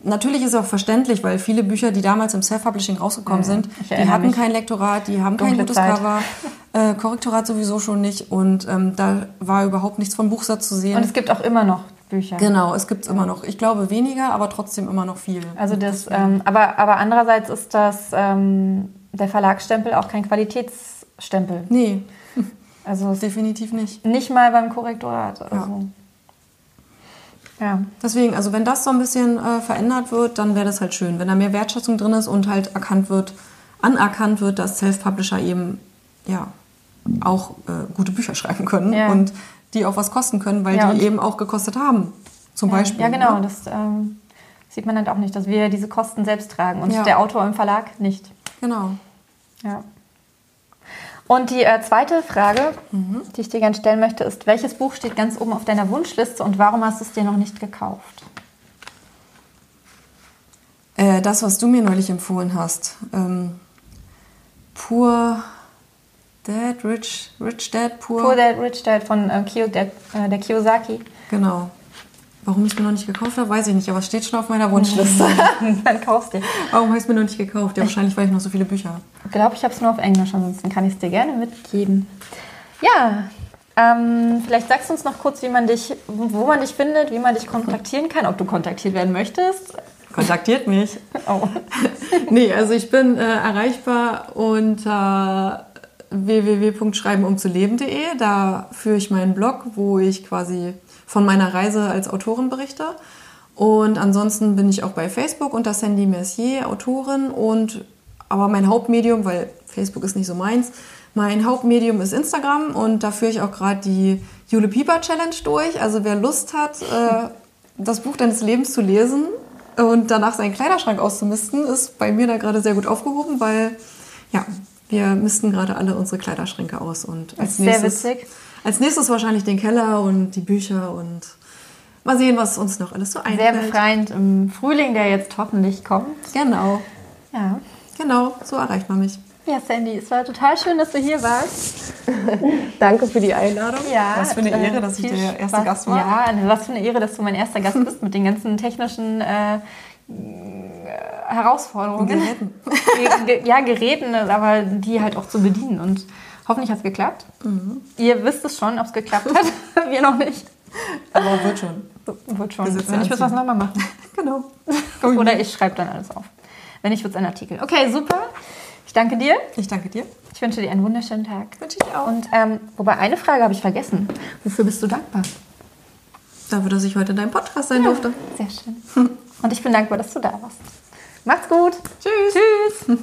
natürlich ist es auch verständlich, weil viele Bücher, die damals im Self-Publishing rausgekommen Ja, sind, die hatten mich. kein Lektorat, die haben kein Dunkle gutes Zeit. Cover, [laughs] äh, Korrektorat sowieso schon nicht. Und ähm, da war überhaupt nichts vom Buchsatz zu sehen. Und es gibt auch immer noch Bücher. genau, es gibt es immer noch. Ich glaube weniger, aber trotzdem immer noch viel. Also das, ähm, aber, aber andererseits ist das ähm, der Verlagsstempel auch kein Qualitätsstempel. Nee, Also definitiv nicht. nicht mal beim Korrektorat. Also, ja. Deswegen, also wenn das so ein bisschen äh, verändert wird, dann wäre das halt schön. Wenn da mehr Wertschätzung drin ist und halt erkannt wird, anerkannt wird, dass Self-Publisher eben ja auch äh, gute Bücher schreiben können Ja. und die auch was kosten können, weil Ja, die eben auch gekostet haben. Zum Ja, Beispiel. Ja, genau. Ne? Das ähm, sieht man halt auch nicht, dass wir diese Kosten selbst tragen und Ja. der Autor im Verlag nicht. Genau. Ja. Und die äh, zweite Frage, die ich dir gerne stellen möchte, ist, welches Buch steht ganz oben auf deiner Wunschliste und warum hast du es dir noch nicht gekauft? Äh, das, was du mir neulich empfohlen hast. Ähm, Pur Dad, Rich, Rich Dad, Pur. Poor Dad, Rich Dad von äh, Kiyo, der, äh, der Kiyosaki. Genau. Warum ich es mir noch nicht gekauft habe, weiß ich nicht, aber es steht schon auf meiner Wunschliste. [laughs] Dann kaufst du dir. Warum habe ich es mir noch nicht gekauft? Ja, wahrscheinlich, weil ich noch so viele Bücher habe. Ich glaube, ich habe es nur auf Englisch, ansonsten kann ich es dir gerne mitgeben. Ja, ähm, vielleicht sagst du uns noch kurz, wie man dich, wo man dich findet, wie man dich kontaktieren kann, ob du kontaktiert werden möchtest. Kontaktiert mich. [laughs] Oh. [laughs] Nee, also ich bin äh, erreichbar unter www.schreibenumzuleben.de. Da führe ich meinen Blog, wo ich quasi von meiner Reise als Autorin berichte. Und ansonsten bin ich auch bei Facebook unter Sandy Mercier, Autorin. Und aber mein Hauptmedium, weil Facebook ist nicht so meins, mein Hauptmedium ist Instagram und da führe ich auch gerade die Jule Pieper Challenge durch. Also wer Lust hat, äh, das Buch deines Lebens zu lesen und danach seinen Kleiderschrank auszumisten, ist bei mir da gerade sehr gut aufgehoben, weil ja, wir misten gerade alle unsere Kleiderschränke aus und als sehr nächstes, witzig. als nächstes wahrscheinlich den Keller und die Bücher und mal sehen, was uns noch alles so Sehr einfällt. befreiend im Frühling, der jetzt hoffentlich kommt. Genau, Ja. genau, so erreicht man mich. Ja, Sandy, es war total schön, dass du hier warst. [laughs] Danke für die Einladung. Ja, Was für eine äh, Ehre, dass ich der erste Spaß- Gast war. Ja, was für eine Ehre, dass du mein erster Gast [laughs] bist mit den ganzen technischen äh, Herausforderungen. Geräten. Ge- [laughs] ge- ja, Geräten, aber die halt auch zu bedienen. Und hoffentlich hat es geklappt. Mhm. Ihr wisst es schon, ob es geklappt hat. [laughs] Wir noch nicht. Aber wird schon. Wird schon. Wenn ich muss was anziehen. nochmal machen. [laughs] Genau. Oder ich schreibe dann alles auf. Wenn nicht, wird es ein Artikel. Okay, super. Ich danke dir. Ich danke dir. Ich wünsche dir einen wunderschönen Tag. Wünsche ich auch. Und ähm, wobei eine Frage habe ich vergessen. Wofür bist du dankbar? Dafür, dass ich heute in deinem Podcast sein durfte. Sehr schön. Und ich bin dankbar, dass du da warst. Macht's gut. Tschüss. Tschüss.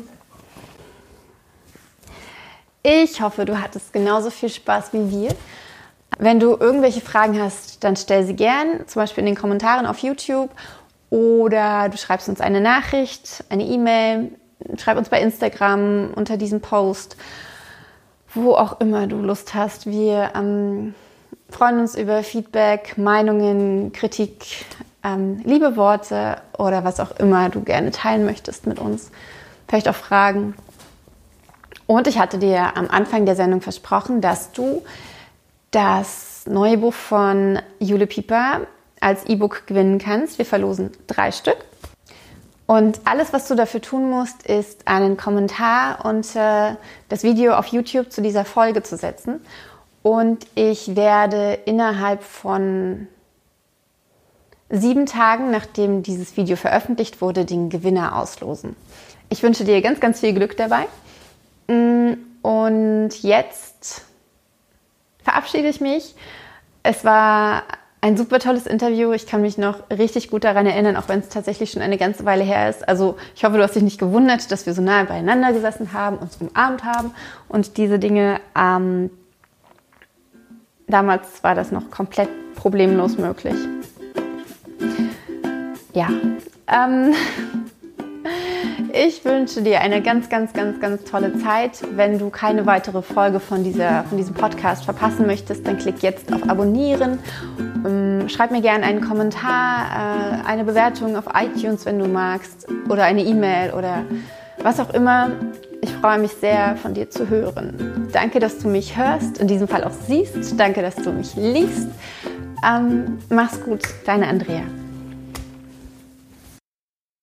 Ich hoffe, du hattest genauso viel Spaß wie wir. Wenn du irgendwelche Fragen hast, dann stell sie gern, zum Beispiel in den Kommentaren auf YouTube oder du schreibst uns eine Nachricht, eine E-Mail, schreib uns bei Instagram unter diesem Post, wo auch immer du Lust hast. Wir ähm, freuen uns über Feedback, Meinungen, Kritik, ähm, liebe Worte oder was auch immer du gerne teilen möchtest mit uns. Vielleicht auch Fragen. Und ich hatte dir am Anfang der Sendung versprochen, dass du das neue Buch von Jule Pieper als E-Book gewinnen kannst. Wir verlosen drei Stück. Und alles, was du dafür tun musst, ist einen Kommentar unter das Video auf YouTube zu dieser Folge zu setzen. Und ich werde innerhalb von sieben Tagen, nachdem dieses Video veröffentlicht wurde, den Gewinner auslosen. Ich wünsche dir ganz, ganz viel Glück dabei. Mm, und jetzt verabschiede ich mich. Es war ein super tolles Interview. Ich kann mich noch richtig gut daran erinnern, auch wenn es tatsächlich schon eine ganze Weile her ist. Also ich hoffe, du hast dich nicht gewundert, dass wir so nahe beieinander gesessen haben, uns umarmt haben und diese Dinge. Ähm, damals war das noch komplett problemlos möglich. Ja. Ähm, [laughs] Ich wünsche dir eine ganz, ganz, ganz, ganz tolle Zeit. Wenn du keine weitere Folge von, dieser, von diesem Podcast verpassen möchtest, dann klick jetzt auf Abonnieren. Ähm, schreib mir gerne einen Kommentar, äh, eine Bewertung auf iTunes, wenn du magst, oder eine E-Mail oder was auch immer. Ich freue mich sehr, von dir zu hören. Danke, dass du mich hörst, in diesem Fall auch siehst. Danke, dass du mich liest. Ähm, mach's gut, deine Andrea.